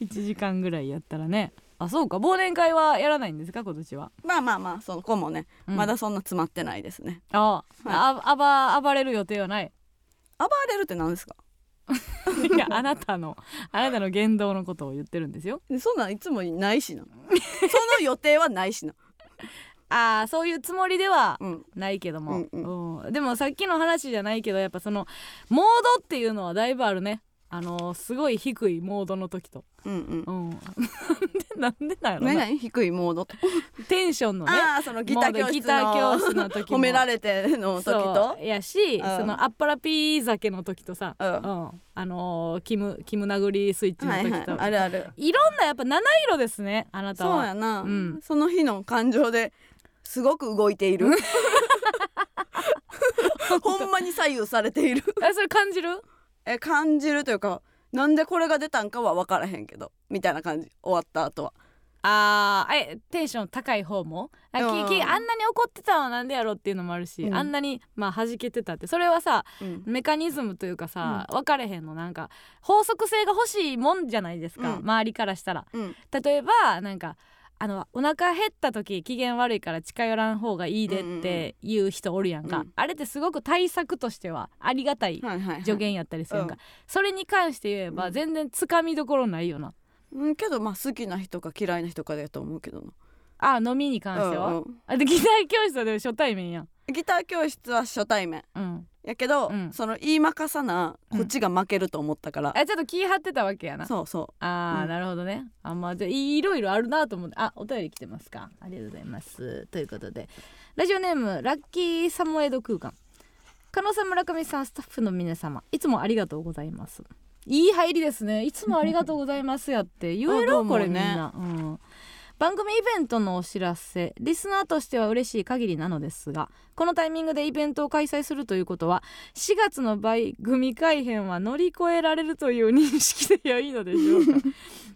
1時間ぐらいやったらねあそうか。忘年会はやらないんですか？今年は、まあまあまあその子もね、うん。まだそんな詰まってないですね。ああ、あ暴暴れる予定はない？暴れるって何ですか？いやあなたのあなたの言動のことを言ってるんですよ。そんなんいつもないしな。その予定はないしな。ああそういうつもりではうん。ないけども、うん。うん。でもさっきの話じゃないけどやっぱそのモードっていうのはだいぶあるねあのすごい低いモードの時と、うんうん。うん、なんでなんでなんやろ何な々低いモードと。テンションのねああそのギター教室モードギター教室のの時も褒められての時そとうやし、ん。そのアッパラピー酒の時とさ、うん。うん。あのーキムキム殴りスイッチのはい時と、はいあるある。いろんなやっぱ七色ですねあなたは。そうやな、うん。その日の感情ですごく動いている。ほんまに左右されている。えそれ感じる？え感じるというかなんでこれが出たんかは分からへんけどみたいな感じ。終わった後は。あーえテンション高い方も？あきうん。きあんなに怒ってたのはなんでやろっていうのもあるし、うん。あんなにまあ弾けてたって。それはさうん。メカニズムというかさ、分かれへんの。なんか法則性が欲しいもんじゃないですか、うん。周りからしたら。うん。例えばなんかあのお腹減った時機嫌悪いから近寄らん方がいいでっていう人おるやんか、うん。あれってすごく対策としてはありがたいはいはいはい。助言やったりするんか、うん。それに関して言えばうん。全然つかみどころないよな、うんけどまあ好きな人か嫌いな人かだと思うけどな。あ飲みに関しては、うんうん。あでギター教室はでも初対面やん。ギター教室は初対面。うんやけど、うん。その言いまかさなこっちが負けると思ったから、あちょっと気張ってたわけやな。そうそあー、うん。なるほどね。あまあじゃあいろいろあるなと思って。あお便り来てますか。ありがとうございます。ということで。ラジオネームラッキーサモエド空間。加納さん村上さんスタッフの皆様いつもありがとうございます。いい入りですね。いつもありがとうございますやって。言える、あどうもこれみんねな、うん、番組イベントのお知らせ。リスナーとしては嬉しい限りなのですがこのタイミングでイベントを開催するということは4月の番組改編は乗り越えられるという認識で良いのでしょうか？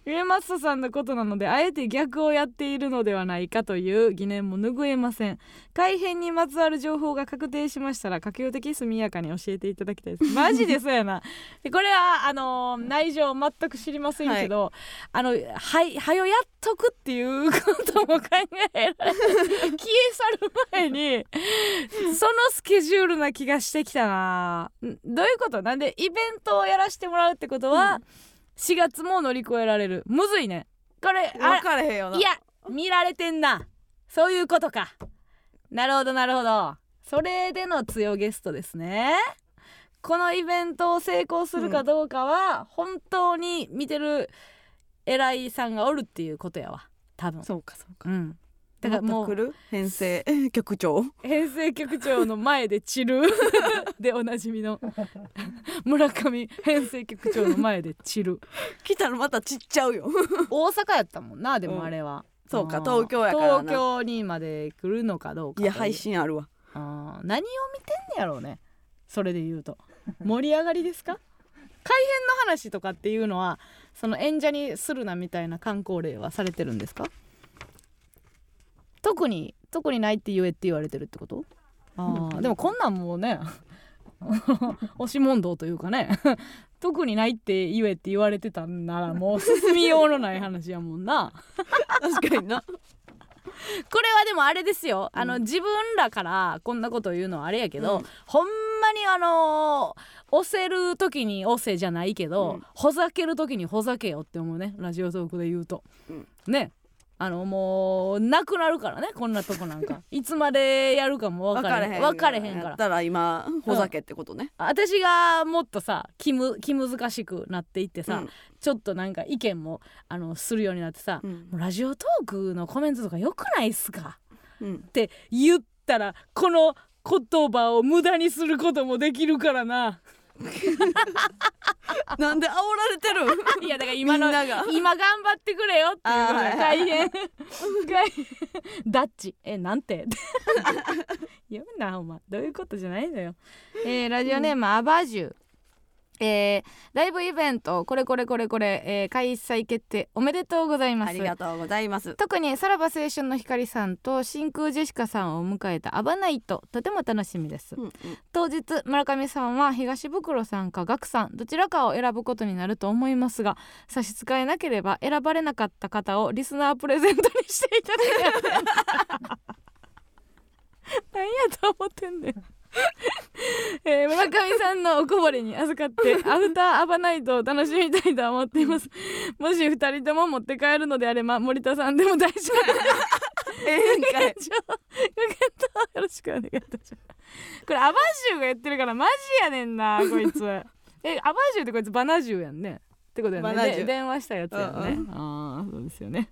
上松さんのことなのであえて逆をやっているのではないかという疑念も拭えません。改編にまつわる情報が確定しましたら可及的速やかに教えていただきたいです。マジでそうやな。でこれはあのー内情全く知りませんけど、あのはいはよやっとくっていうことも考えられ 消え去る前に そのスケジュールな気がしてきたな。んどういうこと？なんでイベントをやらせてもらうってことは、4月も乗り越えられる。むずいね。これう分かれへんよな。いや見られてんな。そういうことか。なるほどなるほど。それでの強ゲストですね。このイベントを成功するかどうかは、本当に見てる偉いさんがおるっていうことやわ。多分。そうかそうか。うんだからもう来る？編成？局長？編成局長の前で散る？でおなじみの。村上編成局長の前で散る。来たらまたちっちゃうよ。大阪やったもんなでうん。もあれは、そうかん東京やからな。東京にまで来るのかどうかいや配信あるわ。あー。何を見てんねやろうね。それで言うと。盛り上がりですか？改編の話とかっていうのはその演者にするなみたいな観光例はされてるんですか？特に特にないって言えって言われてるってこと？あーでもこんなんもうね 押し問答というかね 特にないって言えって言われてたんならもう進みようのない話やもんな。確かにな。これはでもあれですよ。あの、自分らからこんなこと言うのはあれやけど、うん。ほんまにあのー押せる時に押せじゃないけど、うん。ほざける時にほざけよって思うね。ラジオトークで言うと、うん。ねあのもうなくなるからねこんなとこなんか。いつまでやるかも分かれへん分かれへんから。やったら今ほざけってことね、私がもっとさ気む気難しくなっていってさ、うん。ちょっとなんか意見もあのするようになってさ、うん。もうラジオトークのコメントとかよくないっすか？うん。って言ったらこの言葉を無駄にすることもできるからな なんで煽られてる？いやだから今の今頑張ってくれよっていう大変。大変ダッチ。えなんて？言うなお前。どういうことじゃないのよ、えーラジオネーム、アバジュえーライブイベントこれこれこれこれ、えー開催決定おめでとうございます。ありがとうございます。特にさらば青春の光さんと真空ジェシカさんを迎えたアバナイトとても楽しみです。うんうん。当日村上さんは東袋さんかガクさんどちらかを選ぶことになると思いますが差し支えなければ選ばれなかった方をリスナープレゼントにしていただけませんか何やと思ってんねん えー村上さんのおこぼれに預かって アフターアバナイトを楽しみたいと思っています。もし二人とも持って帰るのであれば森田さんでも大丈夫。ですええんかいよろしくお願いいたしますこれアバジュがやってるからマジやねんなこいつ。えアバジュってこいつバナジュやんねってことやバナジュねで電話したやつやんね、うんああそうですよね。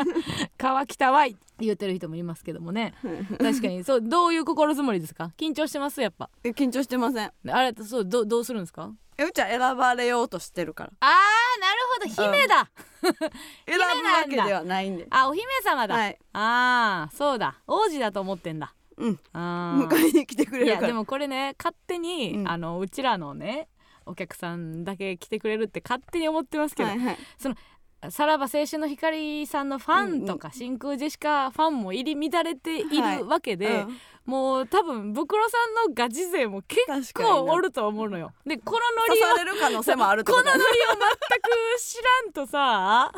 川北わい言ってる人もいますけどもね。確かに。そうどういう心づもりですか？緊張してます？やっぱ。え緊張してません。あれそうどどうするんですか？えうちは選ばれようとしてるから。あーなるほど。姫 だ、選ぶわけではないんで。あお姫様だ、はい。ああそうだ。王子だと思ってんだ。うん。あー。迎えに来てくれいやるから。でもこれね勝手に、うん。あのうちらのねお客さんだけ来てくれるって勝手に思ってますけど、はいはい。さらば青春の光さんのファンとか、真空ジェシカファンも入り乱れていはい。るわけで、うん。もう多分ブクロさんのガチ勢も結構おると思うのよ。でこのノリ刺をされる可能性もあるってことこのノリを全く知らんとさ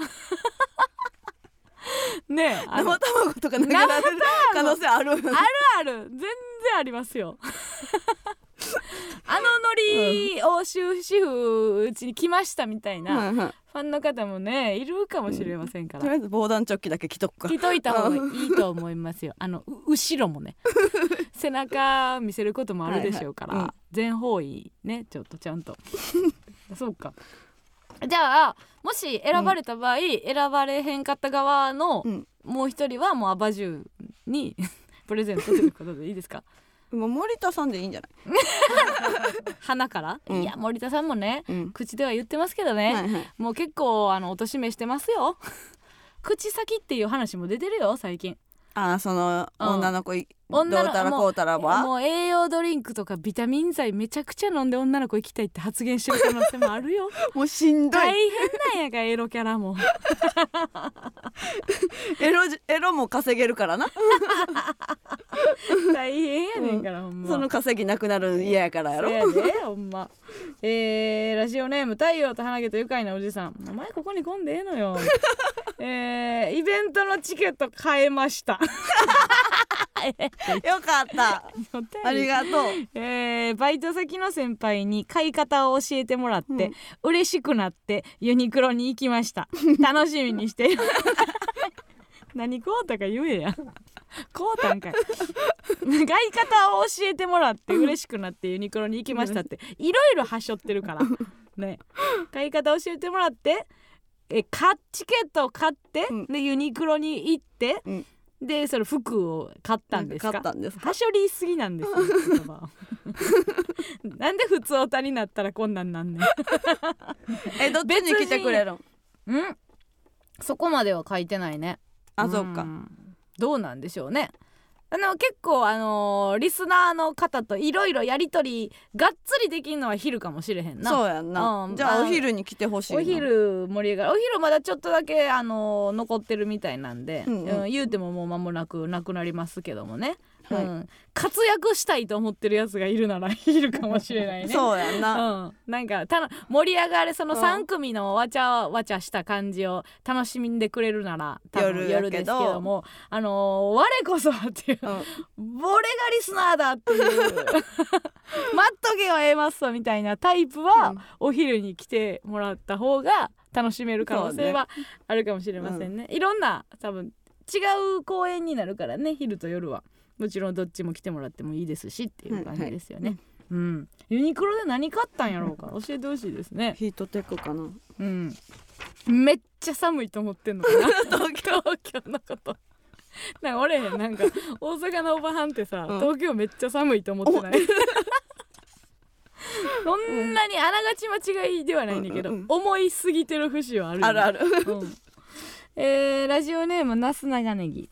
ねえあの生卵とか投げられる可能性あるあるある。全然ありますよ。あのノリを終止符うちに来ましたみたいなファンの方もねいるかもしれませんから、とりあえず防弾チョッキだけ着とくか。着といた方がいいと思いますよ。あのう後ろもね背中見せることもあるでしょうから、はいはい。うん。全方位ねちょっとちゃんと。そうか。じゃあもし選ばれた場合、選ばれへんかった側の、うん。もう一人はもうアバジュに プレゼントということでいいですか？もう森田さんでいいんじゃない？花から、うん。いや森田さんもねうん。口では言ってますけどね、はいはい。もう結構あのおとしめしてますよ。口先っていう話も出てるよ最近。あーそのうん。女の子いどう女のたらこうたらは？もう栄養ドリンクとかビタミン剤めちゃくちゃ飲んで女の子行きたいって発言してる可能性もあるよ。もうしんどい。大変なんやがエロキャラも。エロじエロも稼げるからな。大変やねんから、ほんま。その稼ぎなくなるの嫌やからやろ。そうやでほんま。えー、ラジオネーム太陽と花毛と愉快なおじさん。お前ここに来んでええのよ。えー、イベントのチケット買えました よかった。ありがとう。えーバイト先の先輩に買い方を教えてもらって、嬉しくなってユニクロに行きました。楽しみにしている何こうたか言えや。こうたんかい。買い方を教えてもらって嬉しくなってユニクロに行きましたっていろいろはしょってるから。ね。買い方教えてもらってえかチケットを買って、うん。でユニクロに行って、うんでその服を買ったんですか？買ったんですはしょりすぎなんですよ なんで普通オタになったらこんなんなんねん。えどっちに来てくれるんうん？そこまでは書いてないね。あそっか。ん。どうなんでしょうねあの結構あのーリスナーの方といろいろやり取りがっつりできるのは昼かもしれへんな。そうやんな。うん。じゃああお昼に来てほしいな。お昼盛り上がるお昼まだちょっとだけあのー残ってるみたいなんで、うんうん。うん言うてももう間もなくなくなりますけどもね、はい。うん、活躍したいと思ってるやつがいるなら いるかもしれないね。そうやんな。うん、なんかたの盛り上がるそのうん3組のわちゃわちゃした感じを楽しんでくれるなら多分夜ですけどもあのー我こそはっていううん。俺がリスナーだっていう。待っとけよ A マッソみたいなタイプは、うん。お昼に来てもらった方が楽しめる可能性はあるかもしれませんね。いろんな多分違う公演になるからね昼と夜はもちろんどっちも来てもらってもいいですしっていう感じですよね、はいうん。ユニクロで何買ったんやろうか。教えてほしいですね。ヒートテックかな。うん。めっちゃ寒いと思ってんのかな。東京。東京のこと。なんか俺なんか大阪のおばはんってさ、うん。東京めっちゃ寒いと思ってない？そんなにあながち間違いではないんだけど、うん思いすぎてる節はあるあるある。うん。えーラジオネームなす長ネギ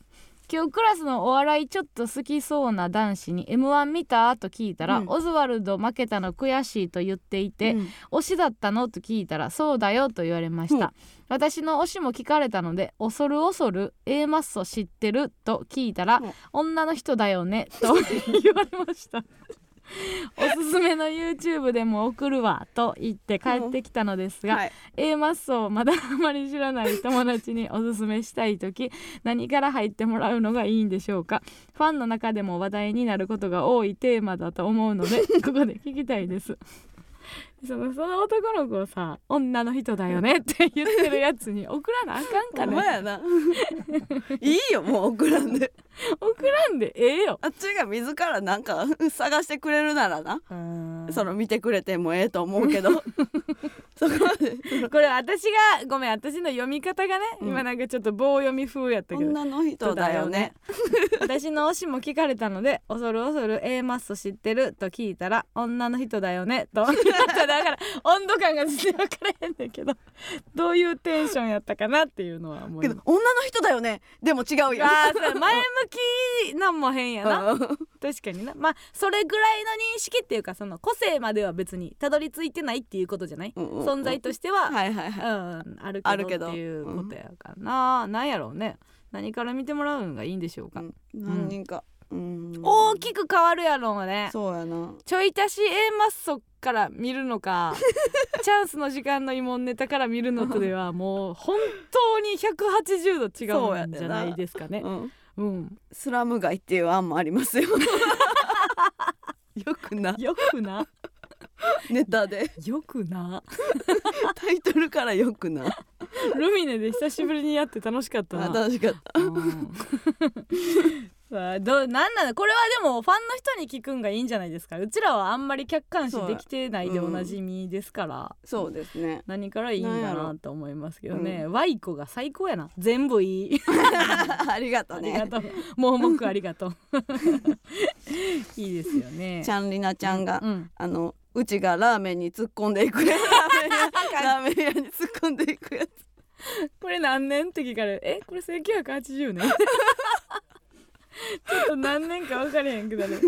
今日クラスのお笑いちょっと好きそうな男子に m 1見た？と聞いたら、うん。オズワルド負けたの悔しいと言っていて、うん。推しだったの？と聞いたらそうだよと言われました、うん。私の推しも聞かれたので恐る恐る A マッソ知ってる？と聞いたら、うん。女の人だよね？と 言われました おすすめの YouTube でも送るわと言って帰ってきたのですが、はい。A マッソをまだあまり知らない友達におすすめしたい時 何から入ってもらうのがいいんでしょうか？ファンの中でも話題になることが多いテーマだと思うので ここで聞きたいですそのその男の子をさ「女の人だよね」って言ってるやつに送らなあかんかね。やな。いいよもう送らんで。送らんでええよ。あっちが自らなんか探してくれるならな。その見てくれてもええと思うけど そこまで。これ私がごめん私の読み方がね、うん。今なんかちょっと棒読み風やったけど。女の人だよね。私の推しも聞かれたので恐る恐る A マッソ知ってると聞いたら女の人だよねとだから温度感が全然分からへんねんけどどういうテンションやったかなっていうのは思います。けど女の人だよね。でも違うよ。あ前向きなんも変やな。うん。確かにな。まあそれぐらいの認識っていうかその個性までは別にたどり着いてないっていうことじゃない、うん存在としては、はいはいはい。うん、あるけどっていうことやからな、なんやろうね。何から見てもらうのがいいんでしょうか、うん。何人か。うん。大きく変わるやろうね。そうやな。ちょい足し A マッソから見るのか チャンスの時間の慰問ネタから見るのとではもう本当に180度違うんじゃないですかね。うん。うん。スラム街っていう案もありますよ。よくな。よくな ネタで。よくな。タイトルからよくな。ルミネで久しぶりにやって楽しかったあな楽しかった。うん。どうなんなのこれはでもファンの人に聞くんがいいんじゃないですか？うちらはあんまり客観視できてないでおなじみですから、そうですね。何からいいんだなと思いますけどね、ワイコが最高やな。全部いい。ありがとうね。ありがとう。盲目ありがとう。いいですよね。ちゃんりなちゃんが、うん、あのうちがラーメンに突っ込んでいくラーメン屋に突っ込んでいくやつ。これ何年って聞かれる。えこれ1980年？ちょっと何年か分かれへんけどね。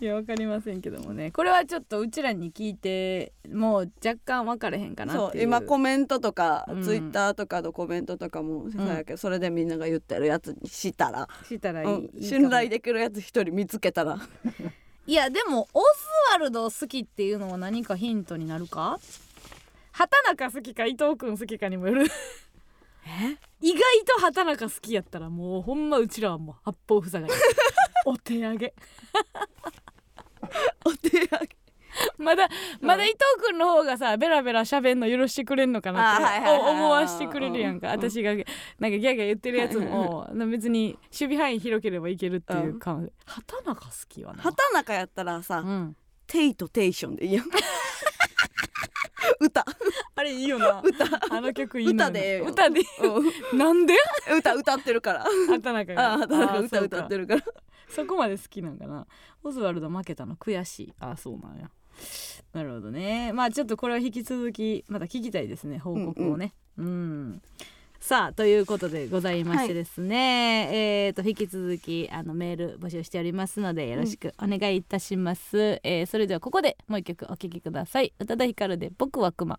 いや分かりませんけどもね。これはちょっとうちらに聞いてもう若干分かれへんかなっていう。そう今コメントとか、うん。ツイッターとかのコメントとかもそうやけど、それでみんなが言ってるやつにしたら、したらいい,、うん信頼できるやつ一人見つけたらいやでもオズワルド好きっていうのは何かヒントになるか？畑中好きか伊藤君好きかにもよる。意外と畑中好きやったらもうほんまうちらはもう八方塞がり。お手上げ。お手上げ まだまだ伊藤君の方がさベラベラ喋んの許してくれんのかなって思わしてくれるやんか。うん私がなんかギャーギャー言ってるやつも別に守備範囲広ければいけるっていう感じ。畑中好きはな畑中やったらさ、うん。テイとテイションでいいやん。歌。あれいいよな。あの曲いい歌で歌で。うん。なんで？歌歌ってるから。畑中が。あ畑中歌歌ってるから。そこまで好きなんかな。オズワルド負けたの悔しい。あそうなんやなるほどね。まあちょっとこれは引き続きまた聞きたいですね報告をね。うん、さあということでございましてですね、えー、と引き続きあのメール募集しておりますのでよろしくお願いいたします、えーそれではここでもう一曲お聴きください。宇多田ヒカルで僕はクマ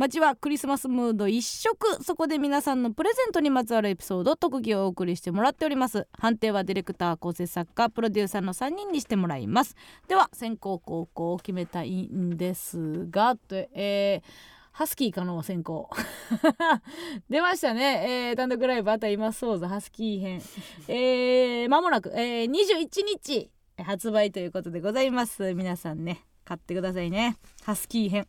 街はクリスマスムード一色そこで皆さんのプレゼントにまつわるエピソード特技をお送りしてもらっております。判定はディレクター構成作家プロデューサーの3人にしてもらいます。では先行後攻を決めたいんですがとえーハスキー可能先行 出ましたね、えー単独ライブあたります。そうぞハスキー編。えー、間もなく、えー、21日発売ということでございます。皆さんね買ってくださいね。ハスキー編。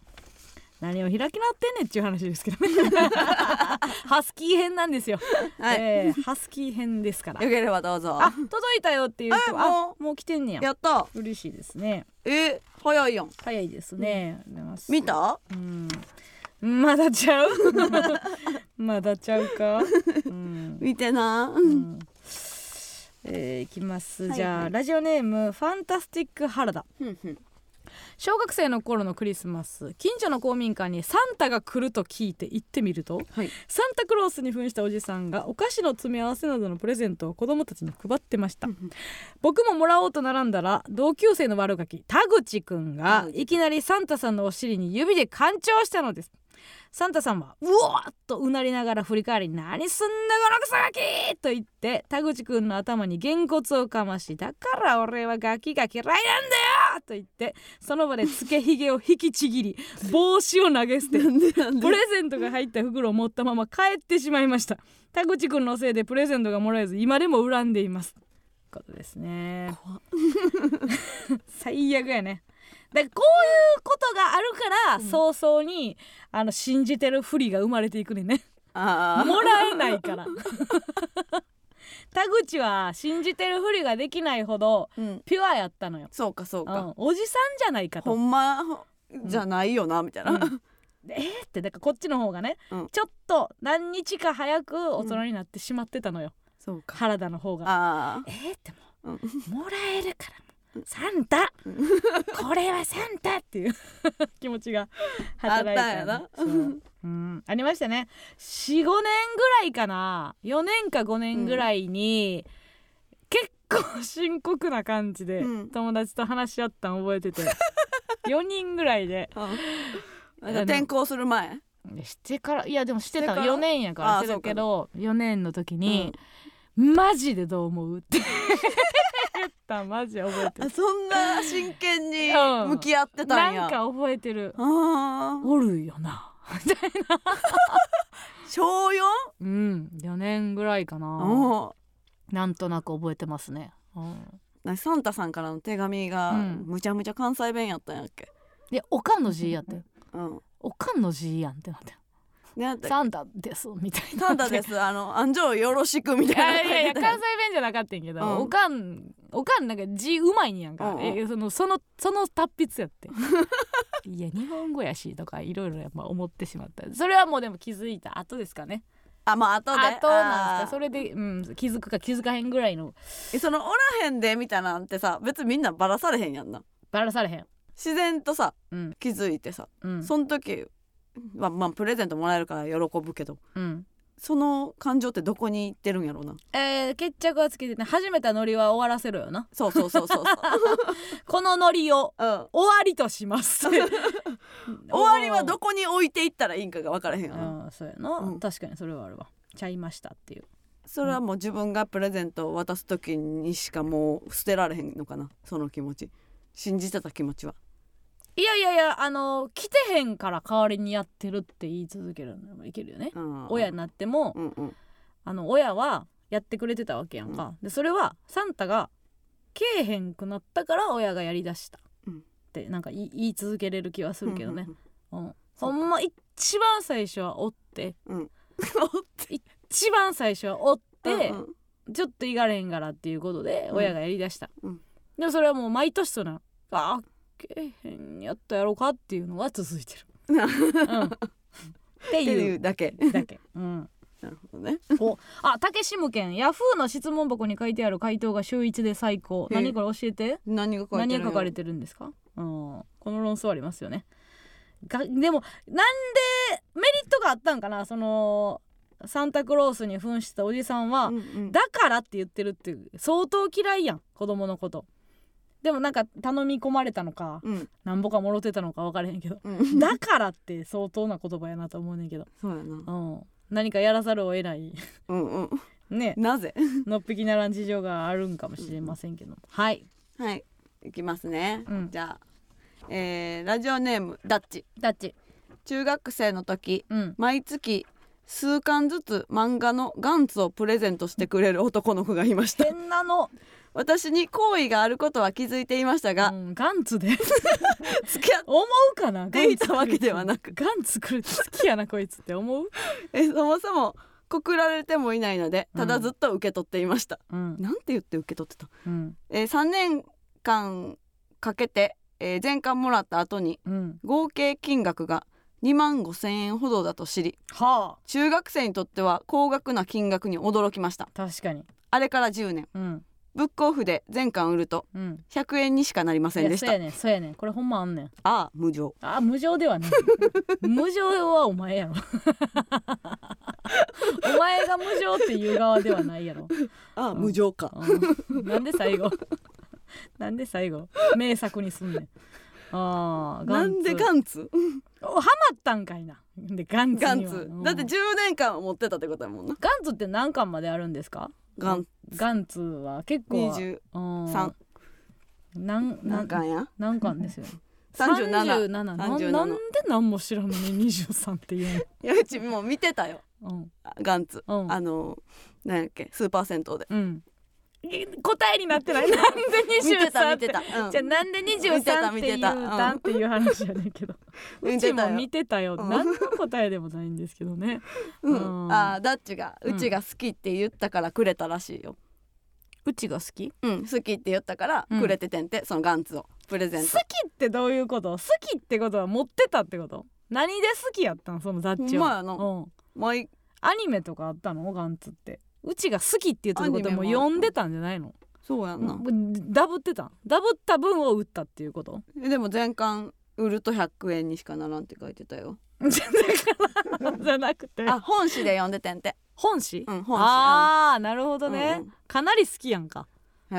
何を開き直ってんねんっていう話ですけどね。ハスキー編なんですよ、はい、えーハスキー編ですから。よければどうぞ。あ届いたよっていう人もあもう来てんねや。やった。嬉しいですね。え早いやん。早いですね、出ます。見た？うん。まだちゃう？まだちゃうか、うん。見てな。うん。えーいきます、はい。じゃあラジオネームファンタスティック原田。ふんふん小学生の頃のクリスマス近所の公民館にサンタが来ると聞いて行ってみるとはいサンタクロースに扮したおじさんがお菓子の詰め合わせなどのプレゼントを子供たちに配ってました僕ももらおうと並んだら同級生の悪ガキ田口くんがいきなりサンタさんのお尻に指で干潮したのですサンタさんはうおーっとうなりながら振り返り「何すんだこのクソガキ!」と言って田口くんの頭にげんこつをかまし「だから俺はガキが嫌いなんだよ!」と言ってその場でつけひげを引きちぎり 帽子を投げ捨てプレゼントが入った袋を持ったまま帰ってしまいました。田口くんのせいでプレゼントがもらえず今でも恨んでいます。ことですね。最悪やね。だからこういうことがあるから、早々にあの信じてるふりが生まれていくねんね。あもらえないから田口は信じてるふりができないほどーうん。ピュアやったのよ、そうかそううかん、おじさんじゃないかと。ほんまじゃないよなみたいな。うん。でえー？ってだからこっちの方がね、うん。ちょっと何日か早く大人になってしまってたのよ、そうか。原田の方が。あえー？ってもうん。うもらえるからサンタ。これはサンタっていう 気持ちが働いた。よな。そう。うん。ありましたね。45年ぐらいかな。4年か5年ぐらいに、結構深刻な感じでうん。友達と話し合ったん覚えてて。4人ぐらいで。あ。うん転校する前？でしてからいやでもしてた。してから？4年やからあしてたけど4年の時に、マジでどう思うって言った。んマジで覚えてあるそんな真剣に うん。向き合ってたんや。なんか覚えてる。おるよな。小 4? うん。4年ぐらいかな。おなんとなく覚えてますね、うん、なサンタさんからの手紙がうん。むちゃむちゃ関西弁やったんやっけ？でおかんの字やって。うん。おかんの字やんってなってサンタですみたいな。サンタです。あの安城よろしくみいたやいな。いやいや関西弁じゃなかったんやけど、うん。おかんおかんなんか字うまいんやんか、うんうん。えそのそのその達筆やって。いや日本語やしとかいろいろやっぱ思ってしまった。それはもうでも気づいた後ですかね。あまあ後で。後なんですあかそれで、うん、気づくか気づかへんぐらいの。ーそのおらへんでみたいなんてさ別にみんなバラされへんやんな。バラされへん。自然とさうん。気づいてさ。うん。その時はまあプレゼントもらえるから喜ぶけど。うん。その感情ってどこに行ってるんやろうな。えー、決着はつけてね始めたノリは終わらせろよな。そうそうそうそう このノリを終わりとします。終 終わりはどこに置いていったらいいんかが分からへんよな。うんそうやな、うん。確かにそれはあるわ。ちゃいましたっていう。それはもう自分がプレゼントを渡す時にしかもう捨てられへんのかな。その気持ち。信じてた気持ちはいやいやいやあの来てへんから代わりにやってるって言い続けるのもいけるよね、うん。親になっても、うんうん。あの親はやってくれてたわけやんか、でそれはサンタがけえへんくなったから親がやりだした、うん。ってなんか言い続けれる気はするけどね、うんそうほんま一番最初はおって。うん。うん一番最初はおって、うんうん。ちょっといがれへんからっていうことでうん。親がやりだした、うん。でもそれはもう毎年そのあけえへんやったやろかっていうのが続いてる、うん、っていいううだけ。だけ、うん、なるほどね。おあ竹志無県ヤフーの質問箱に書いてある回答が週一で最高。何これ教えて。何が何が書かれててるんですか、うん、この論争ありますよね。がでもなんでメリットがあったんかな？そのサンタクロースに扮したおじさんは、うんうん。だからって言ってるっていう相当嫌いやん。子供のことでもなんか頼み込まれたのかうん。なんぼかもろてたのか分からへんけどうん。だからって相当な言葉やなと思うねんけど、そうやな。うん、何かやらざるを得ない。うんうん。ね。なぜ？のっぴきならん事情があるんかもしれませんけど、はい。はい。いきますね、うん。じゃあ、えーラジオネームダッチ。ダッチ。中学生の時うん。毎月数巻ずつ漫画のガンツをプレゼントしてくれる男の子がいました。変なの私に好意があることは気づいていましたが、うんガンツで。付き合っ思うかな？ていたわけではなく。ガンツ。来る好きやなこいつって思う？えそもそも告られてもいないのでただずっと受け取っていました、うん。なんて言って受け取ってた、うん。えー、3年間かけて、えー全巻もらった後にうん。合計金額が2万5千円ほどだと知りはあ。中学生にとっては高額な金額に驚きました。確かに。あれから10年。うんブックオフで全巻売るとうん。100円にしかなりませんでした。いやそうやねんそうやねん。これほんまあんねん。ああ無情。あ無情ではない。無情はお前やろ。お前が無情っていう側ではないやろ、ああうん無情か、うん、なんで最後？なんで最後？名作にすんねん。あーガンツ。なんでガンツ？おハマったんかいなでガンツガンツ。だって10年間持ってたってことやもんな。ガンツって何巻まであるんですか？ガンガンツは結構。23うん。なん何巻や？何巻ですよ。37 37な37なんで何も知らんのに23って言う いやうちもう見てたよ。のうん。あガンツ。うん。あのなんやっけ？スーパー銭湯で。うん。え答えになってない。なんで見てた。23ってじゃあなんで見てた23って言うんっていう話やねん。けどうちも見てたよ。うん。何の答えでもないんですけどね。うん。うん。あーダッチがうん。うちが好きって言ったからくれたらしいよ。うちが好き？うん。好きって言ったからうん。くれててんて、そのガンツを。プレゼント。好きってどういうこと？好きってことは持ってたってこと？何で好きやったん？そのダッチは。まやな。うん。毎アニメとかあったの？ガンツってうちが好きって言ってことはもう読んでたんじゃないの？そうやんな、うんダブってたん。ダブった分を売ったっていうこと？でも全巻売ると100円にしかならんって書いてたよ。じゃなくて。あ本誌で読んでてんて。本誌、うん本誌。ああなるほどね、うんうん。かなり好きやんか。へえ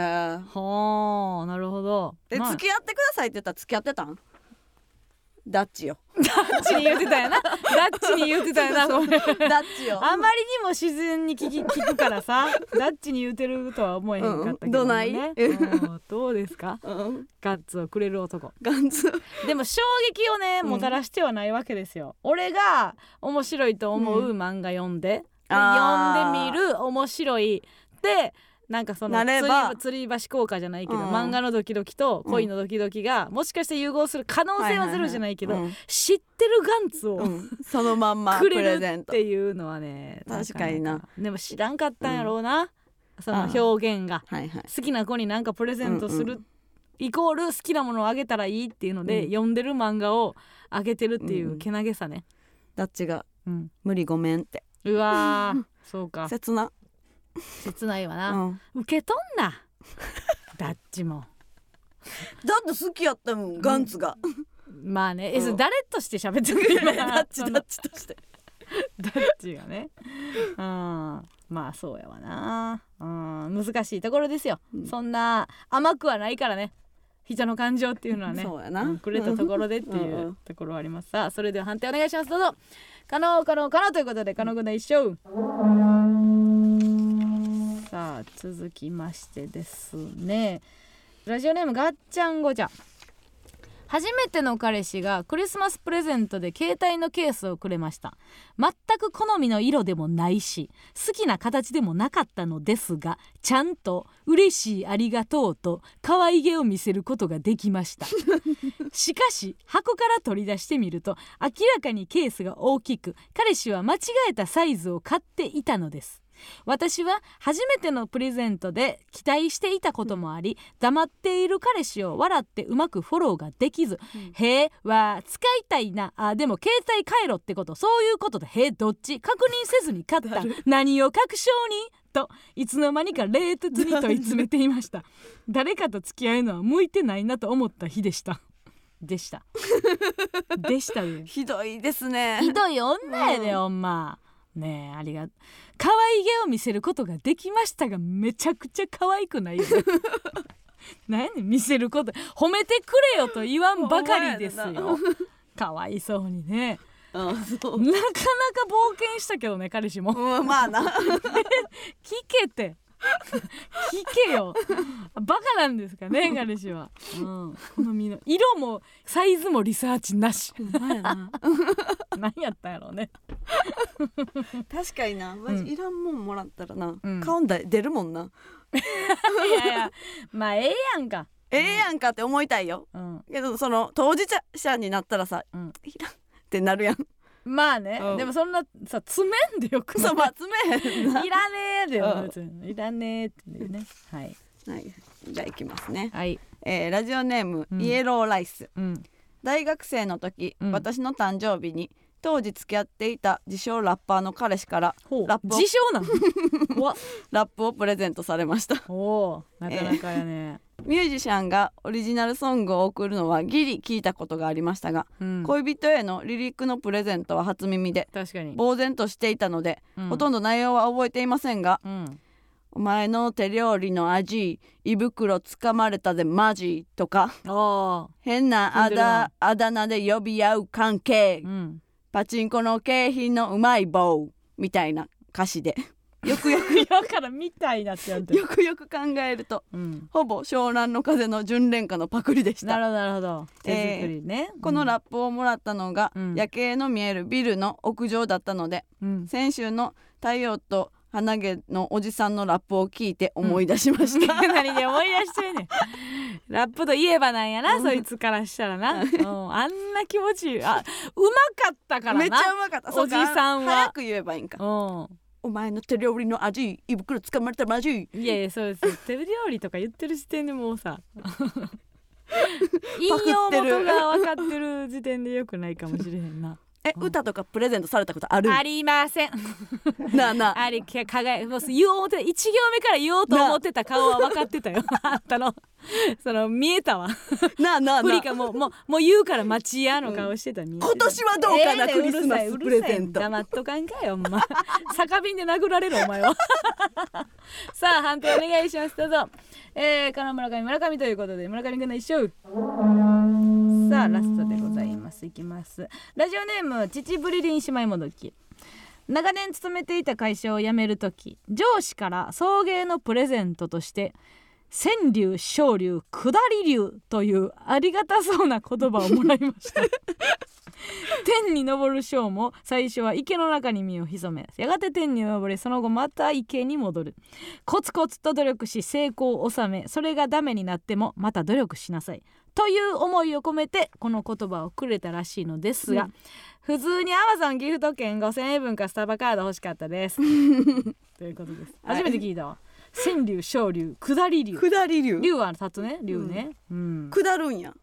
はあなるほど。え、まあ。付き合ってくださいって言ったら付き合ってたん？ダッチよ。ダッチに言ってたよな。ダッチに言ってたよなこれダッチよ。あまりにも自然に聞き 聞くからさダッチに言うてるとは思えへんかったけど、ね。うんどないうん。どうですか？うん。ガッツをくれる男。ガンツ。でも衝撃をねうん。もたらしてはないわけですよ、俺が面白いと思う漫画読んで,で、あー。読んでみる面白い。でなんかそのなれば。吊り橋効果じゃないけど、うん。漫画のドキドキと恋のドキドキが、もしかして融合する可能性はゼロじゃないけど、うん知ってるガンツを、うん。そのまんまプくれるっレゼント。ていうのはね確かにな。かか。でも知らんかったんやろうな、その表現が。はいはい。好きな子になんかプレゼントする、うんうイコール好きなものをあげたらいいっていうので、うん。読んでる漫画をあげてるっていうけなげさね、ダッチがうん、無理ごめんって。うわー。そうか。切な切ないわな、うん。受け取んな。ダッチも。だって好きやったもんガンツが。まあねえ、うん誰として喋ってくるの ダッチダッチとして。ダッチがね。うん。まあそうやわな。うん。難しいところですよ、うん。そんな甘くはないからね。人の感情っていうのはね。そうやな。うんくれたところでっていうところはあります。さあそれでは判定お願いします。どうぞ。可能可能可能ということで可能軍団一勝続きましてですね。ラジオネームガッチャンゴチャ初めての彼氏がクリスマスプレゼントで携帯のケースをくれました。全く好みの色でもないし好きな形でもなかったのですがちゃんと嬉しいありがとうと可愛げを見せることができました。しかし箱から取り出してみると明らかにケースが大きく彼氏は間違えたサイズを買っていたのです私は初めてのプレゼントで期待していたこともあり黙っている彼氏を笑ってうまくフォローができず「へえは使いたいなあでも携帯変えろってことそういうことだへえどっち？確認せずに買った。何を確証に?」といつの間にか冷徹に問い詰めていました。誰かと付き合うのは向いてないなと思った日でした。でした。でしたね ひどいですね。ひどい女やで、うんほんまねえありが可愛げを見せることができましたがめちゃくちゃ可愛くないよね。何？やねん見せること？褒めてくれよと言わんばかりですよ。かわいそうにね。うんそう。なかなか冒険したけどね彼氏も。うんまあな。聞けて聞けよ。バカなんですかね彼氏は、うん、好みの色もサイズもリサーチなし。何やったんやろうね。確かにな。マうん。ジいらんもんもらったらな、うん。顔だ出るもんな。いやいやまあええやんか。ええやんかって思いたいよ。うん。けどその当事者になったらさ、うん。いらんってなるやんまあね、うん。でもそんなさ詰めんでよくない？そうまあ詰めへんな、いらねえでようん別に。いらねえってね。はい。はい、じゃあいきますね、はい。えーラジオネーム、うん。イエローライス。うん。大学生の時、うん。私の誕生日に当時付き合っていた自称ラッパーの彼氏からほう。ラップを自称なの？怖っ。ラップをプレゼントされました。おおなかなかやね、ミュージシャンがオリジナルソングを送るのはギリ聞いたことがありましたが、うん、恋人へのリリックのプレゼントは初耳で確かに、呆然としていたので、うん。ほとんど内容は覚えていませんがうん「お前の手料理の味胃袋つかまれたでマジ」とかあ変なあだあだ名で呼び合う関係パチンコの景品のうまい棒みたいな歌詞でよくよだからみたいなってやってくよくよく考えるとうんほぼ湘南の風の純恋歌のパクリでした。なるほど。なるほど手作りね、このラップをもらったのが、うん。夜景の見えるビルの屋上だったのでうん。先週の太陽と鼻毛のおじさんのラップを聞いて思い出しました、何で思い出してんね。ん ラップといえばなんやな、そいつからしたらな、うん、あんな気持ちいい。あうまかったからな。めっちゃうまかった。おじさんは。早く言えばいいんか。うお前の手料理の味胃袋つかまれたマジんいやいやそうです。手料理とか言ってる時点でもうさ。引用元が分かってる時点でよくないかもしれへんなえ、歌とかプレゼントされたことある？ありません。なあなあ。あれか輝もう言おうと一行目から言おうと思ってた顔は分かってたよ。あったの。その見えたわ。なあなあフなあ。リカもうもうもう言うから待ち屋の顔してた、見えてた今年はどうかなええねクリスマスプレゼント。黙っとかんかよお前酒瓶で殴られるお前は。さあ判定お願いします。どうぞえー、金村上村上ということで村上くんの一勝さあラストでございます。いきます。ラジオネーム父ブリリン姉妹もどき。長年勤めていた会社を辞める時上司から送迎のプレゼントとして川柳昇竜下り竜というありがたそうな言葉をもらいました。天に昇る章も最初は池の中に身を潜めやがて天に昇りその後また池に戻る。コツコツと努力し成功を収めそれがダメになってもまた努力しなさい。という思いを込めてこの言葉をくれたらしいのですが、うん。普通にアマゾンギフト券5000円分かスタバカード欲しかったです。ということです。はい。初めて聞いたわ。川柳昇竜下り竜下り竜竜は立つね竜ね、うん。下るんや。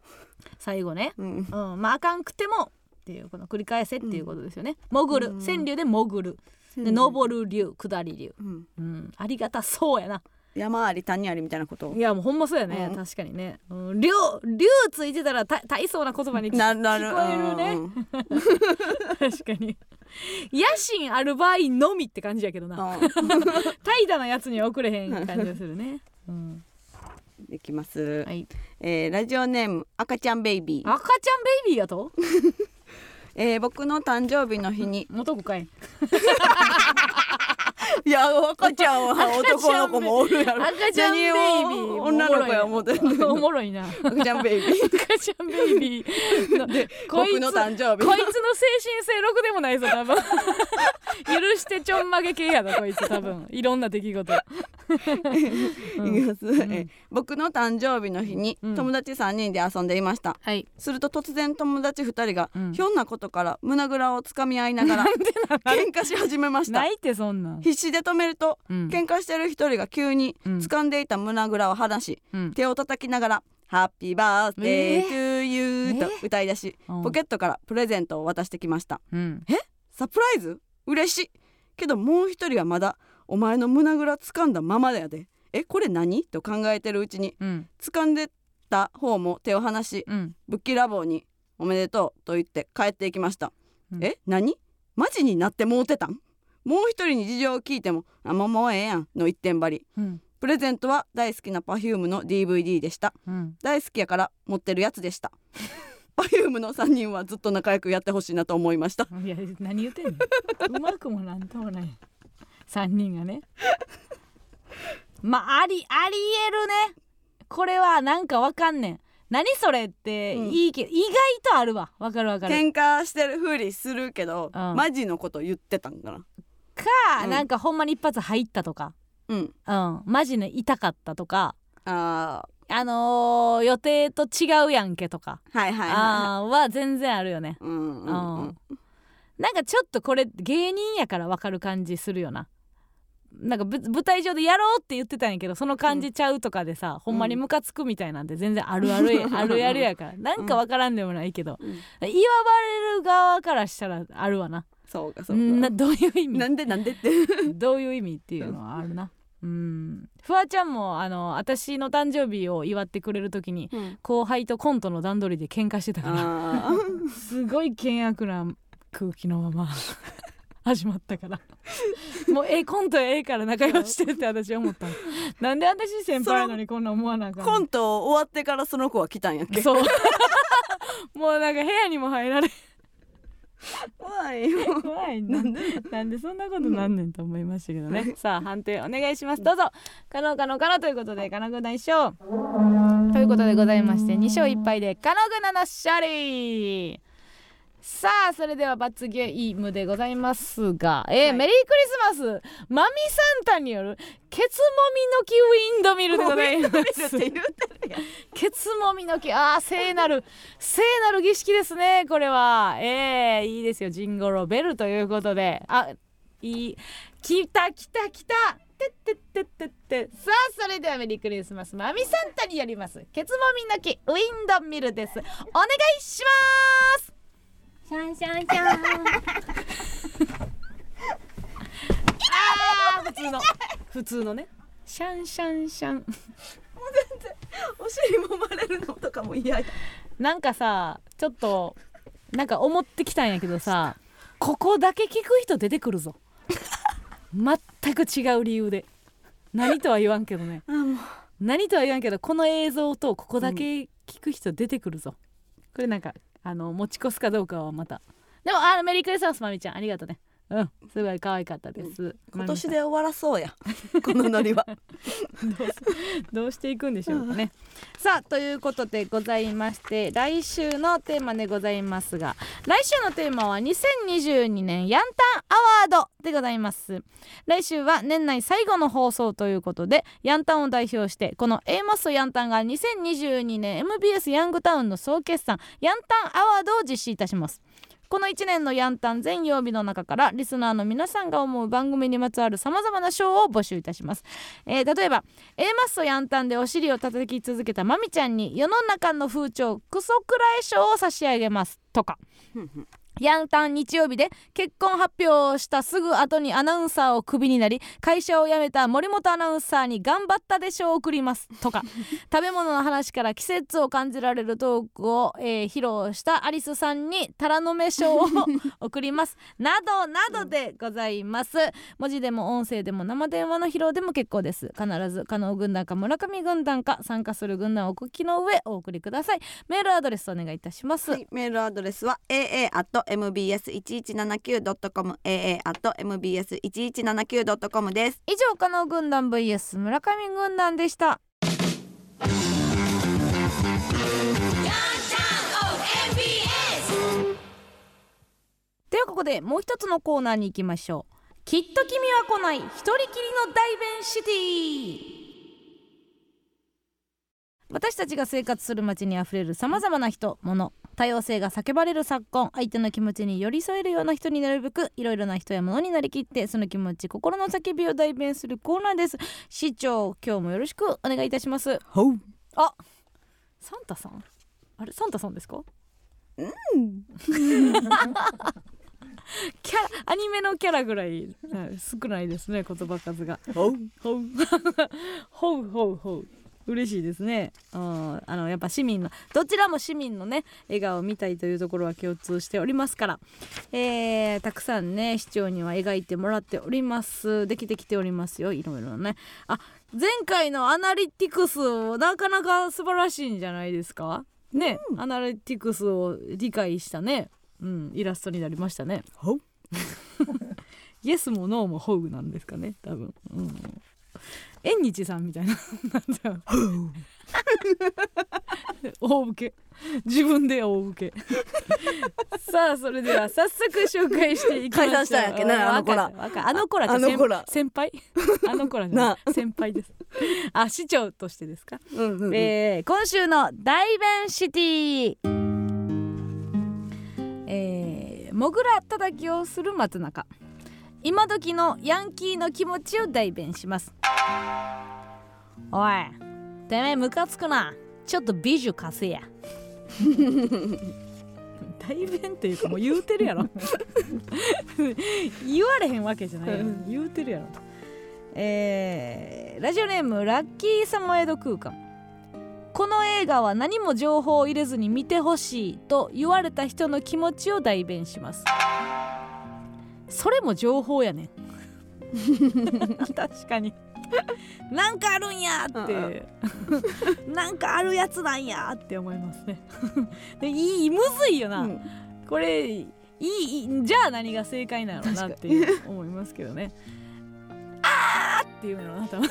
最後ね。うん。うん、まああかんくてもっていうこの繰り返せっていうことですよね、潜る。うん。川柳で潜る。で登る竜下り竜、うん。うん、ありがたそうやな。山あり谷ありみたいなこと？いやもうほんまそうやね、うん。確かにね、うん、竜竜ついてたらた大層な言葉に聞ななる聞こえる。ね、うん。確かに。野心ある場合のみって感じやけどな。うん。怠惰なやつには送れへん感じがするね、うん、いきます、はい。えーラジオネーム赤ちゃんベイビー、赤ちゃんベイビーやと？えー僕の誕生日の日に。男かい。いや 赤ちゃんは男の子もおるやろ。赤ちゃんベイビー女の子や思っておもろいな。赤ちゃんベイビー。赤ちゃんベイビー。のこいつ僕の誕生日。こいつの精神性ろくでもないぞ多分許してちょんまげ系やろこいつ多分。いろんな出来事。いきます、えー僕の誕生日の日にうん。友達3人で遊んでいました、はい。すると突然友達2人がうん。ひょんなことから胸ぐらをつかみ合いながら喧嘩し始めました。ないってそんなん、必死で止めるとうん。喧嘩してる一人が急にうん。掴んでいた胸ぐらを離し、うん。手を叩きながら「ハッピー？バースデー？トゥーユー」と歌い出し、うん。ポケットからプレゼントを渡してきました。うん。サプライズ？嬉しい。けどもう一人はまだお前の胸ぐら掴んだままだやで。えこれ何？と考えてるうちにうん。掴んでた方も手を離しうん。ぶっきらぼうに「おめでとう」と言って帰っていきました、うん。え何？マジになってもうてたん？もう一人に事情を聞いても「あもうもうええやん」の一点張り。うん。プレゼントは大好きな Perfume の DVD でした。うん。大好きやから持ってるやつでした Perfume の3人はずっと仲良くやってほしいなと思いました。いや何言ってんの？うまくもなんともない。三人がね。まあありありえるね。これはなんかわかんねん。何それってうん。いいけど、意外とあるわ。わかるわかる。喧嘩してるふりするけど、うん。マジのこと言ってたんかな。か、うん。なんかほんまに一発入ったとか。うん。うん。マジで痛かったとか。ああのー予定と違うやんけとか、ーはいはいはい。はあーは全然あるよね。いうんうんうん。うん。なんかちょっとこれ芸人やから分かる感じするよな。なんかぶ舞台上でやろうって言ってたんやけどその感じちゃうとかでさ、ほんまにムカつくみたいなんて全然あるあるやあるあるやから。なんか分からんでもないけど、うん。言わばれる側からしたらあるわな。そうかそうか。などういう意味？なんでなんでって。どういう意味っていうのはあるなうん。フワちゃんもあの私の誕生日を祝ってくれる時にうん。後輩とコントの段取りで喧嘩してたから すごい険悪な空気のまま 始まったから。もうええコントええから仲良ししてって私は思った。のなんで私先輩なのにこんな思わなあかんの？コント終わってからその子は来たんやっけ？そう。もうなんか部屋にも入られ怖いよ。怖いな。なんで？そんなことなんねんと思いましたけどね。さあ判定お願いします。どうぞ。可能可能可能ということで可能軍団一勝ということでございまして2勝1敗で可能軍団の勝利さあそれでは罰ゲームでございますが、えーはい。メリークリスマス。マミサンタによるケツもみのきウィンドミルでございまウィンドミルってす言うてるやん。ケツもみの木。あー聖なる聖なる儀式ですねこれは。えー、いいですよジンゴロベルということで。あいい。来た来た来た。てってってってって。さあそれではメリークリスマス。マミサンタによります。ケツもみの木ウィンドミルです。お願いしますシャンシャンシャン。あー普通の。普通のね。シャンシャンシャン。お尻揉まれるのとかも嫌や。なんかさちょっとなんか思ってきたんやけどさここだけ聞く人出てくるぞ。全く違う理由で。何とは言わんけどね。あもう。何とは言わんけどこの映像とここだけ聞く人出てくるぞ、これなんかあの持ち越すかどうかはまた。でもあメリークリスマスまみちゃん。ありがとうね。うん。すごい可愛かったです、今年で終わらそうや。このノリは。どうしていくんでしょうかね。さあということでございまして来週のテーマでございますが来週のテーマは2022年ヤンタンアワードでございます。来週は年内最後の放送ということでヤンタンを代表してこの A マストヤンタンが2022年 MBS ヤングタウンの総決算ヤンタンアワードを実施いたしますこの1年のヤンタン全曜日の中からリスナーの皆さんが思う番組にまつわるさまざまな賞を募集いたします、えー例えば A マッソヤンタンでお尻を叩き続けたまみちゃんに世の中の風潮クソくらい賞を差し上げますとか。ヤンタン日曜日で結婚発表をしたすぐ後にアナウンサーをクビになり会社を辞めた森本アナウンサーに頑張ったで賞を送りますとか。食べ物の話から季節を感じられるトークを、えー披露したアリスさんにタラの芽賞を送ります。などなどでございます。文字でも音声でも生電話の披露でも結構です。必ず加納軍団か村上軍団か参加する軍団をお聞きの上お送りください。メールアドレスお願いいたします、はい、メールアドレスは aa.mbs1179.com aa.mbs1179.com です。以上加納軍団 vs 村上軍団でした。ではここでもう一つのコーナーに行きましょう。きっと君は来ない。一人きりの大弁シティ。私たちが生活する街にあふれるさまざまな人物多様性が叫ばれる昨今相手の気持ちに寄り添えるような人になるべくいろいろな人や物になりきってその気持ち心の叫びを代弁するコーナーです。市長今日もよろしくお願いいたします。あサンタさん？あれサンタさんですか？うん。キャラアニメのキャラぐらい少ないですね言葉数が。ほう。ほう。ほうほうほう嬉しいですね。うん。あのやっぱ市民のどちらも市民のね笑顔を見たいというところは共通しておりますから、えーたくさんね市長には描いてもらっております。できてきておりますよ。いろいろね。あ前回のアナリティクスなかなか素晴らしいんじゃないですか？ね、アナリティクスを理解したね、うん、イラストになりましたね。イエスもノーもホウなんですかね多分、うん、縁日さんみたいな。なんだよ大受け。自分で大受け。さあそれでは早速紹介していきましょう。解散したんやっけなあの子ら。あの子らってあの子ら。先輩？あの子らじゃない。先輩です。あ市長としてですか？うんうんうん。えー今週の大弁シティ。えー、もぐら叩きをする松中今時のヤンキーの気持ちを代弁します。おいてめえムカつくな。ちょっと美女貸せや。代弁っていうかもう言うてるやろ。言われへんわけじゃないやろ言うてるやろ。えーラジオネームラッキーサモエド空間。この映画は何も情報を入れずに見てほしいと言われた人の気持ちを代弁しますそれも情報やねん。確かに。なんかあるんやって。なんかあるやつなんやって思いますね。でいいむずいよな、うん。これいいじゃあ何が正解なのなって思いますけどね。あーっていうのな多分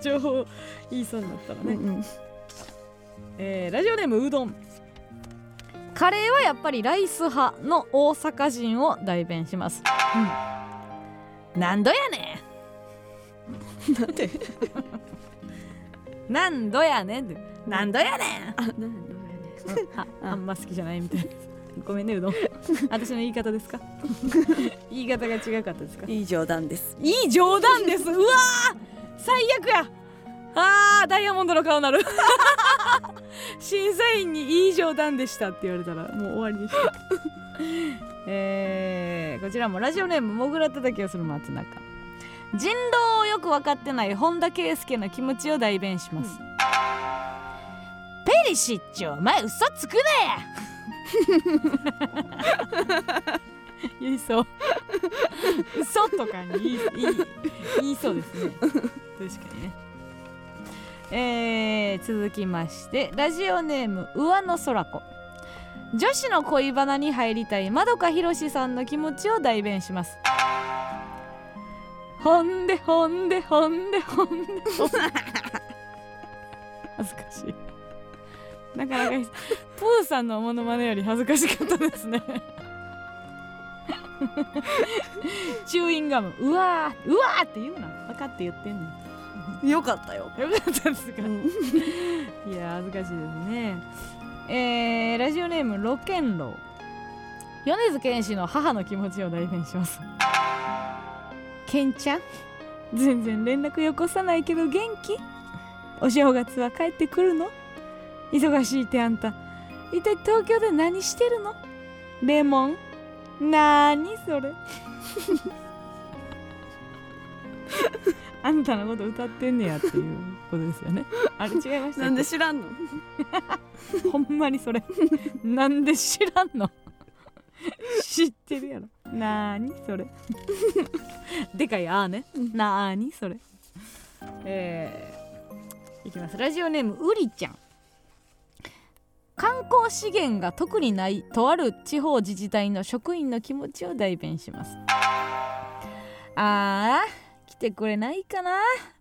情報言いそうになったらね、うんうん。えーラジオネームうどんカレーはやっぱりライス派の大阪人を代弁します、うん、何度やねん。なんで？何度やねん。って何度やねん。あああんま好きじゃないみたい。なごめんねうどん。私の言い方ですか？言い方が違かったですか？いい冗談です。いい冗談です。うわー！最悪や。あーダイヤモンドの顔なる審査員にいい冗談でしたって言われたらもう終わりでしたえー、こちらもラジオネームもぐらたたきをする松中人狼をよく分かってない本田圭佑の気持ちを代弁します、ペリシッチお前嘘つくね言いそう。嘘とかに言い言いそうですね。確かにねえー、続きましてラジオネーム上野空子。女子の恋バナに入りたいまどかひろしさんの気持ちを代弁します。ほんでほんでほんでほんで。ほんで 恥ずかしい。なかなかプーさんのモノマネより恥ずかしかったですね。チューインガム。うわーうわーって言うな。分かって言ってんねん。よかったよ。よかったですか、うん。いや恥ずかしいですね。えー、ラジオネームロケンロ。ウ米津玄師の母の気持ちを代弁します。ケンちゃん？全然連絡よこさないけど元気？お正月は帰ってくるの？忙しいってあんた。一体東京で何してるの？レモン？なーにそれ？あんたのこと歌ってんねやっていうことですよね。あれ違いましたなんで知らんの？ほんまにそれ。なんで知らんの？知ってるやろ。なーにそれ。でかいあーね。なーにそれ。えー、いきます。ラジオネームうりちゃん。観光資源が特にないとある地方自治体の職員の気持ちを代弁します。あー。来てくれないかな？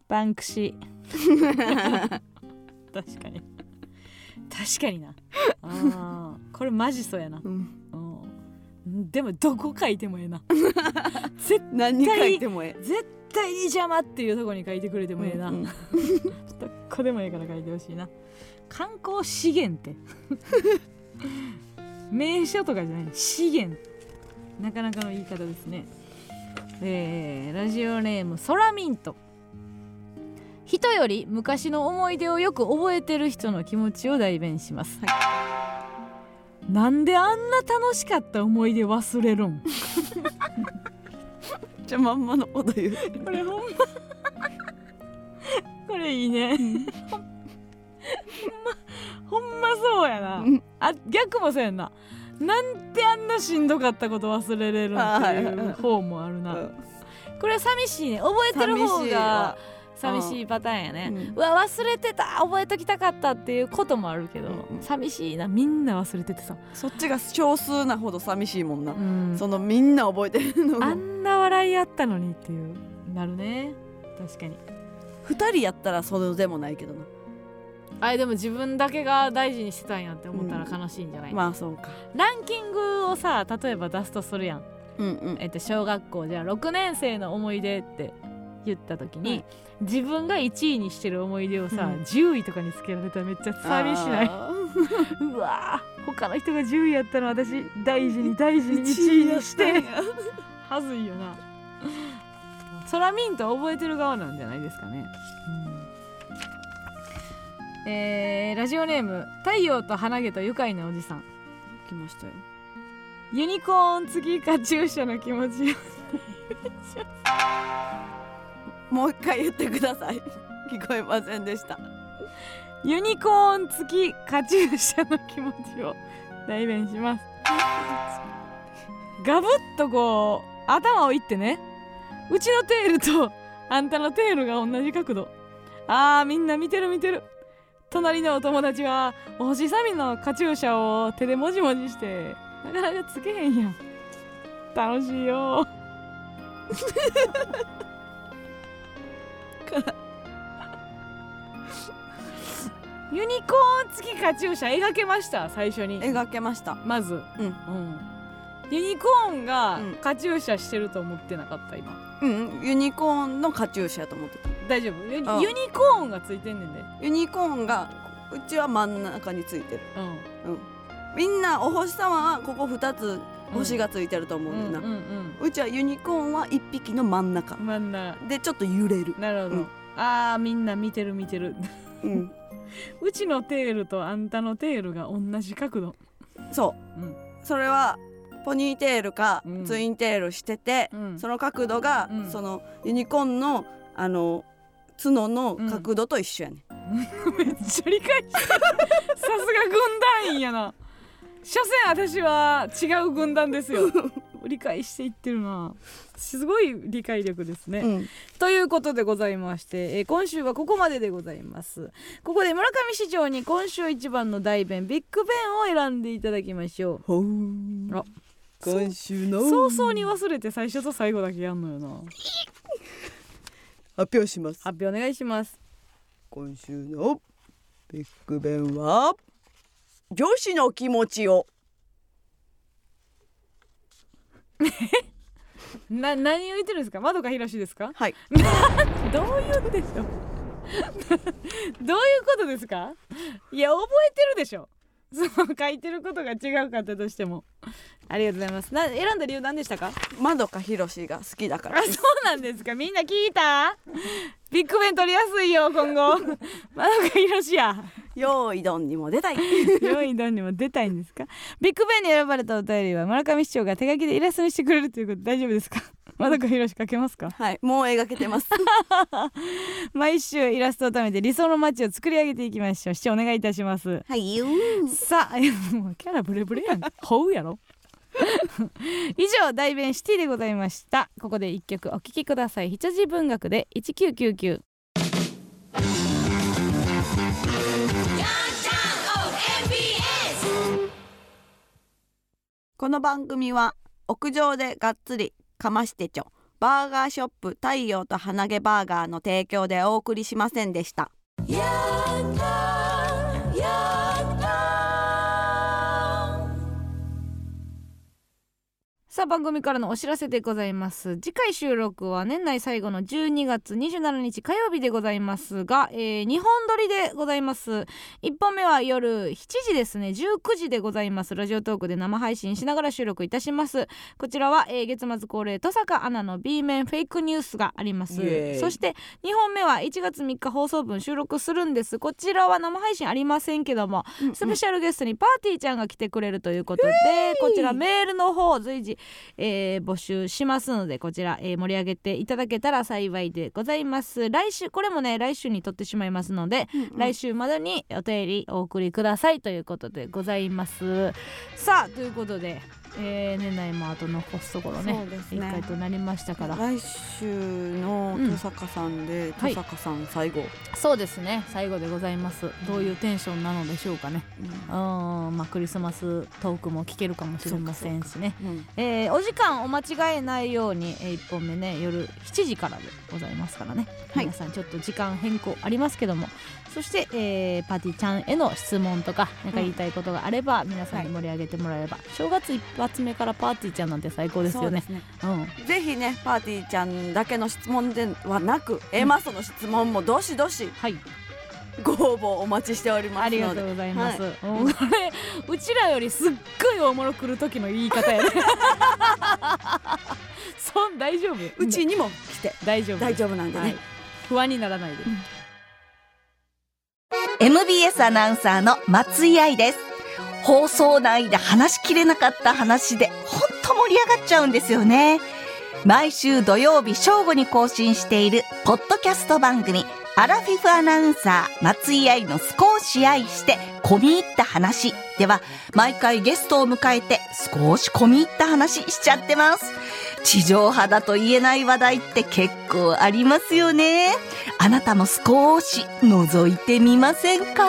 バンクシー。確かに。確かにな。あー。これマジそうやな、うん。うん、でもどこ書いてもええな。絶何書いてもえ絶対に邪魔っていうとこに書いてくれてえもええな、うんうん。どこでもええから書いてほしいな。観光資源って。名所とかじゃない。資源。なかなかの言い方ですねえー、ラジオネームソラミント。人より昔の思い出をよく覚えてる人の気持ちを代弁します、なんであんな楽しかった思い出忘れるん？じゃあまんまのこと言う。これほんま。これいいね、ほんまほんまそうやな、うん。あ逆もそうやんななんであんなしんどかったこと忘れれるんっていう方もあるな、これは寂しいね。覚えてる方が寂しいパターンやね、うん。うわ忘れてた。覚えときたかったっていうこともあるけど、うんうん。寂しいな。みんな忘れててさ、そっちが少数なほど寂しいもんな、うん。そのみんな覚えてるのが。あんな笑いあったのにっていう。なるね。確かに。二人やったらそうでもないけどなあれでも自分だけが大事にしてたんやって思ったら悲しいんじゃない、まあそうか。ランキングをさ例えば出すとするやん、うんうん。えっと、小学校。じゃあ6年生の思い出って言った時に、自分が1位にしてる思い出をさ、うん。10位とかにつけられたらめっちゃ寂しない？あ うわー他の人が10位やったの私大事に大事ーに1位にしてはずいよな。ソラミント覚えてる側なんじゃないですかね、えーラジオネーム太陽と花毛と愉快なおじさん。来ましたよ。ユニコーン付きカチューシャの気持ち。を もう一回言ってください。聞こえませんでした。ユニコーン付きカチューシャの気持ちを。代弁します。ガブッとこう頭をいってね。うちのテールとあんたのテールが同じ角度。あーみんな見てる見てる隣のお友達はお星さみのカチューシャを手でもじもじしてなかなかつけへんやん。楽しいよ。ユニコーン付きカチューシャ描けました最初に。描けました。まず、うん。うん、ユニコーンがうん。カチューシャしてると思ってなかった今うんユニコーンのカチューシャやと思ってた。大丈夫？ユニあユニコーンがついてんねんでユニコーンがうちは真ん中についてる。うん。みんなお星様はここ2つ星がついてると思うねんな、うんうんうちはユニコーンは1匹の真ん中。うん真ん中。でちょっと揺れる、なるほど、うん。あーみんな見てる見てる。うん、うちのテールとあんたのテールが同じ角度。そう、うん。それはポニーテールかうん。ツインテールしてて、うん。その角度が、うん。そのユニコーンのあの角の角度と一緒やね、めっちゃ理解してる。さすが軍団員やな。所詮私は違う軍団ですよ。理解していってるな。すごい理解力ですね、うん。ということでございまして、えー今週はここまででございます。ここで村上市長に今週一番の大弁ビッグベンを選んでいただきましょう。あ今週の。早々に忘れて最初と最後だけやんのよな。発表します。発表お願いします。今週のビッグベンは女子の気持ちを。な何を言ってるんですか？窓かひろしですか？はい。どういうんでしょうどういうことですか？いや覚えてるでしょその書いてることが違うかったとしても。ありがとうございます。な選んだ理由何でしたか？まどかひろしが好きだから。あそうなんですか。みんな聞いた？ビッグベン取りやすいよ今後。まどかひろしや用意どんにも出たい。4位どんにも出たいんですか？ビッグベンに選ばれたお便りは村上市長が手書きでイラストにしてくれるということで大丈夫ですか？まどかひろし書けますか？はいもう描けてます。毎週イラストを貯めて理想の街を作り上げていきましょう。市長お願いいたします。はいよ。さあいやもうキャラブレブレやん。ほうやろ。以上大弁シティでございました。ここで一曲お聴きください。羊文学で1999この番組は屋上でがっつりかましてちょ。バーガーショップ太陽と花毛バーガーの提供でお送りしませんでした。さあ番組からのお知らせでございます。次回収録は年内最後の12月27日火曜日でございますが、えー、2本撮りでございます。1本目は夜7時ですね。19時でございます。ラジオトークで生配信しながら収録いたします。こちらは、えー月末恒例登坂アナの B 面フェイクニュースがあります。そして2本目は1月3日放送分収録するんです。こちらは生配信ありませんけどもスペシャルゲストにパーティーちゃんが来てくれるということで、こちらメールの方随時、えー募集しますのでこちら、えー盛り上げていただけたら幸いでございます。来週これもね来週に撮ってしまいますので、来週までにお便りお送りくださいということでございます。さあということでえー年内もあと残すところね一ね。回となりましたから。来週の登坂さんで、はい。登坂さん最後、そうですね。最後でございます。どういうテンションなのでしょうかね。うん。うん。まあクリスマストークも聞けるかもしれませんしね。うん。えーお時間お間違えないように、え1本目ね夜7時からでございますからね、はい。皆さんちょっと時間変更ありますけどもそして、えーパーティーちゃんへの質問とか何か言いたいことがあれば、皆さんに盛り上げてもらえれば、正月一発目からパーティーちゃんなんて最高ですよね。ね。うん。ぜひねパーティーちゃんだけの質問ではなく、エマソの質問もどしどしはい。ご応募お待ちしておりますありがとうございます、はうんこれうちらよりすっごいおもろくる時の言い方やね。そん大丈夫。うちにも来て。大丈夫大丈夫なんでね、はい、不安にならないで、MBS アナウンサーの松井愛です。放送内で話しきれなかった話で、ほんと盛り上がっちゃうんですよね。毎週土曜日正午に更新している、ポッドキャスト番組、アラフィフアナウンサー、松井愛の少し愛して、込み入った話では、毎回ゲストを迎えて、少し込み入った話しちゃってます。地上波だと言えない話題って結構ありますよね。あなたも少し覗いてみませんか？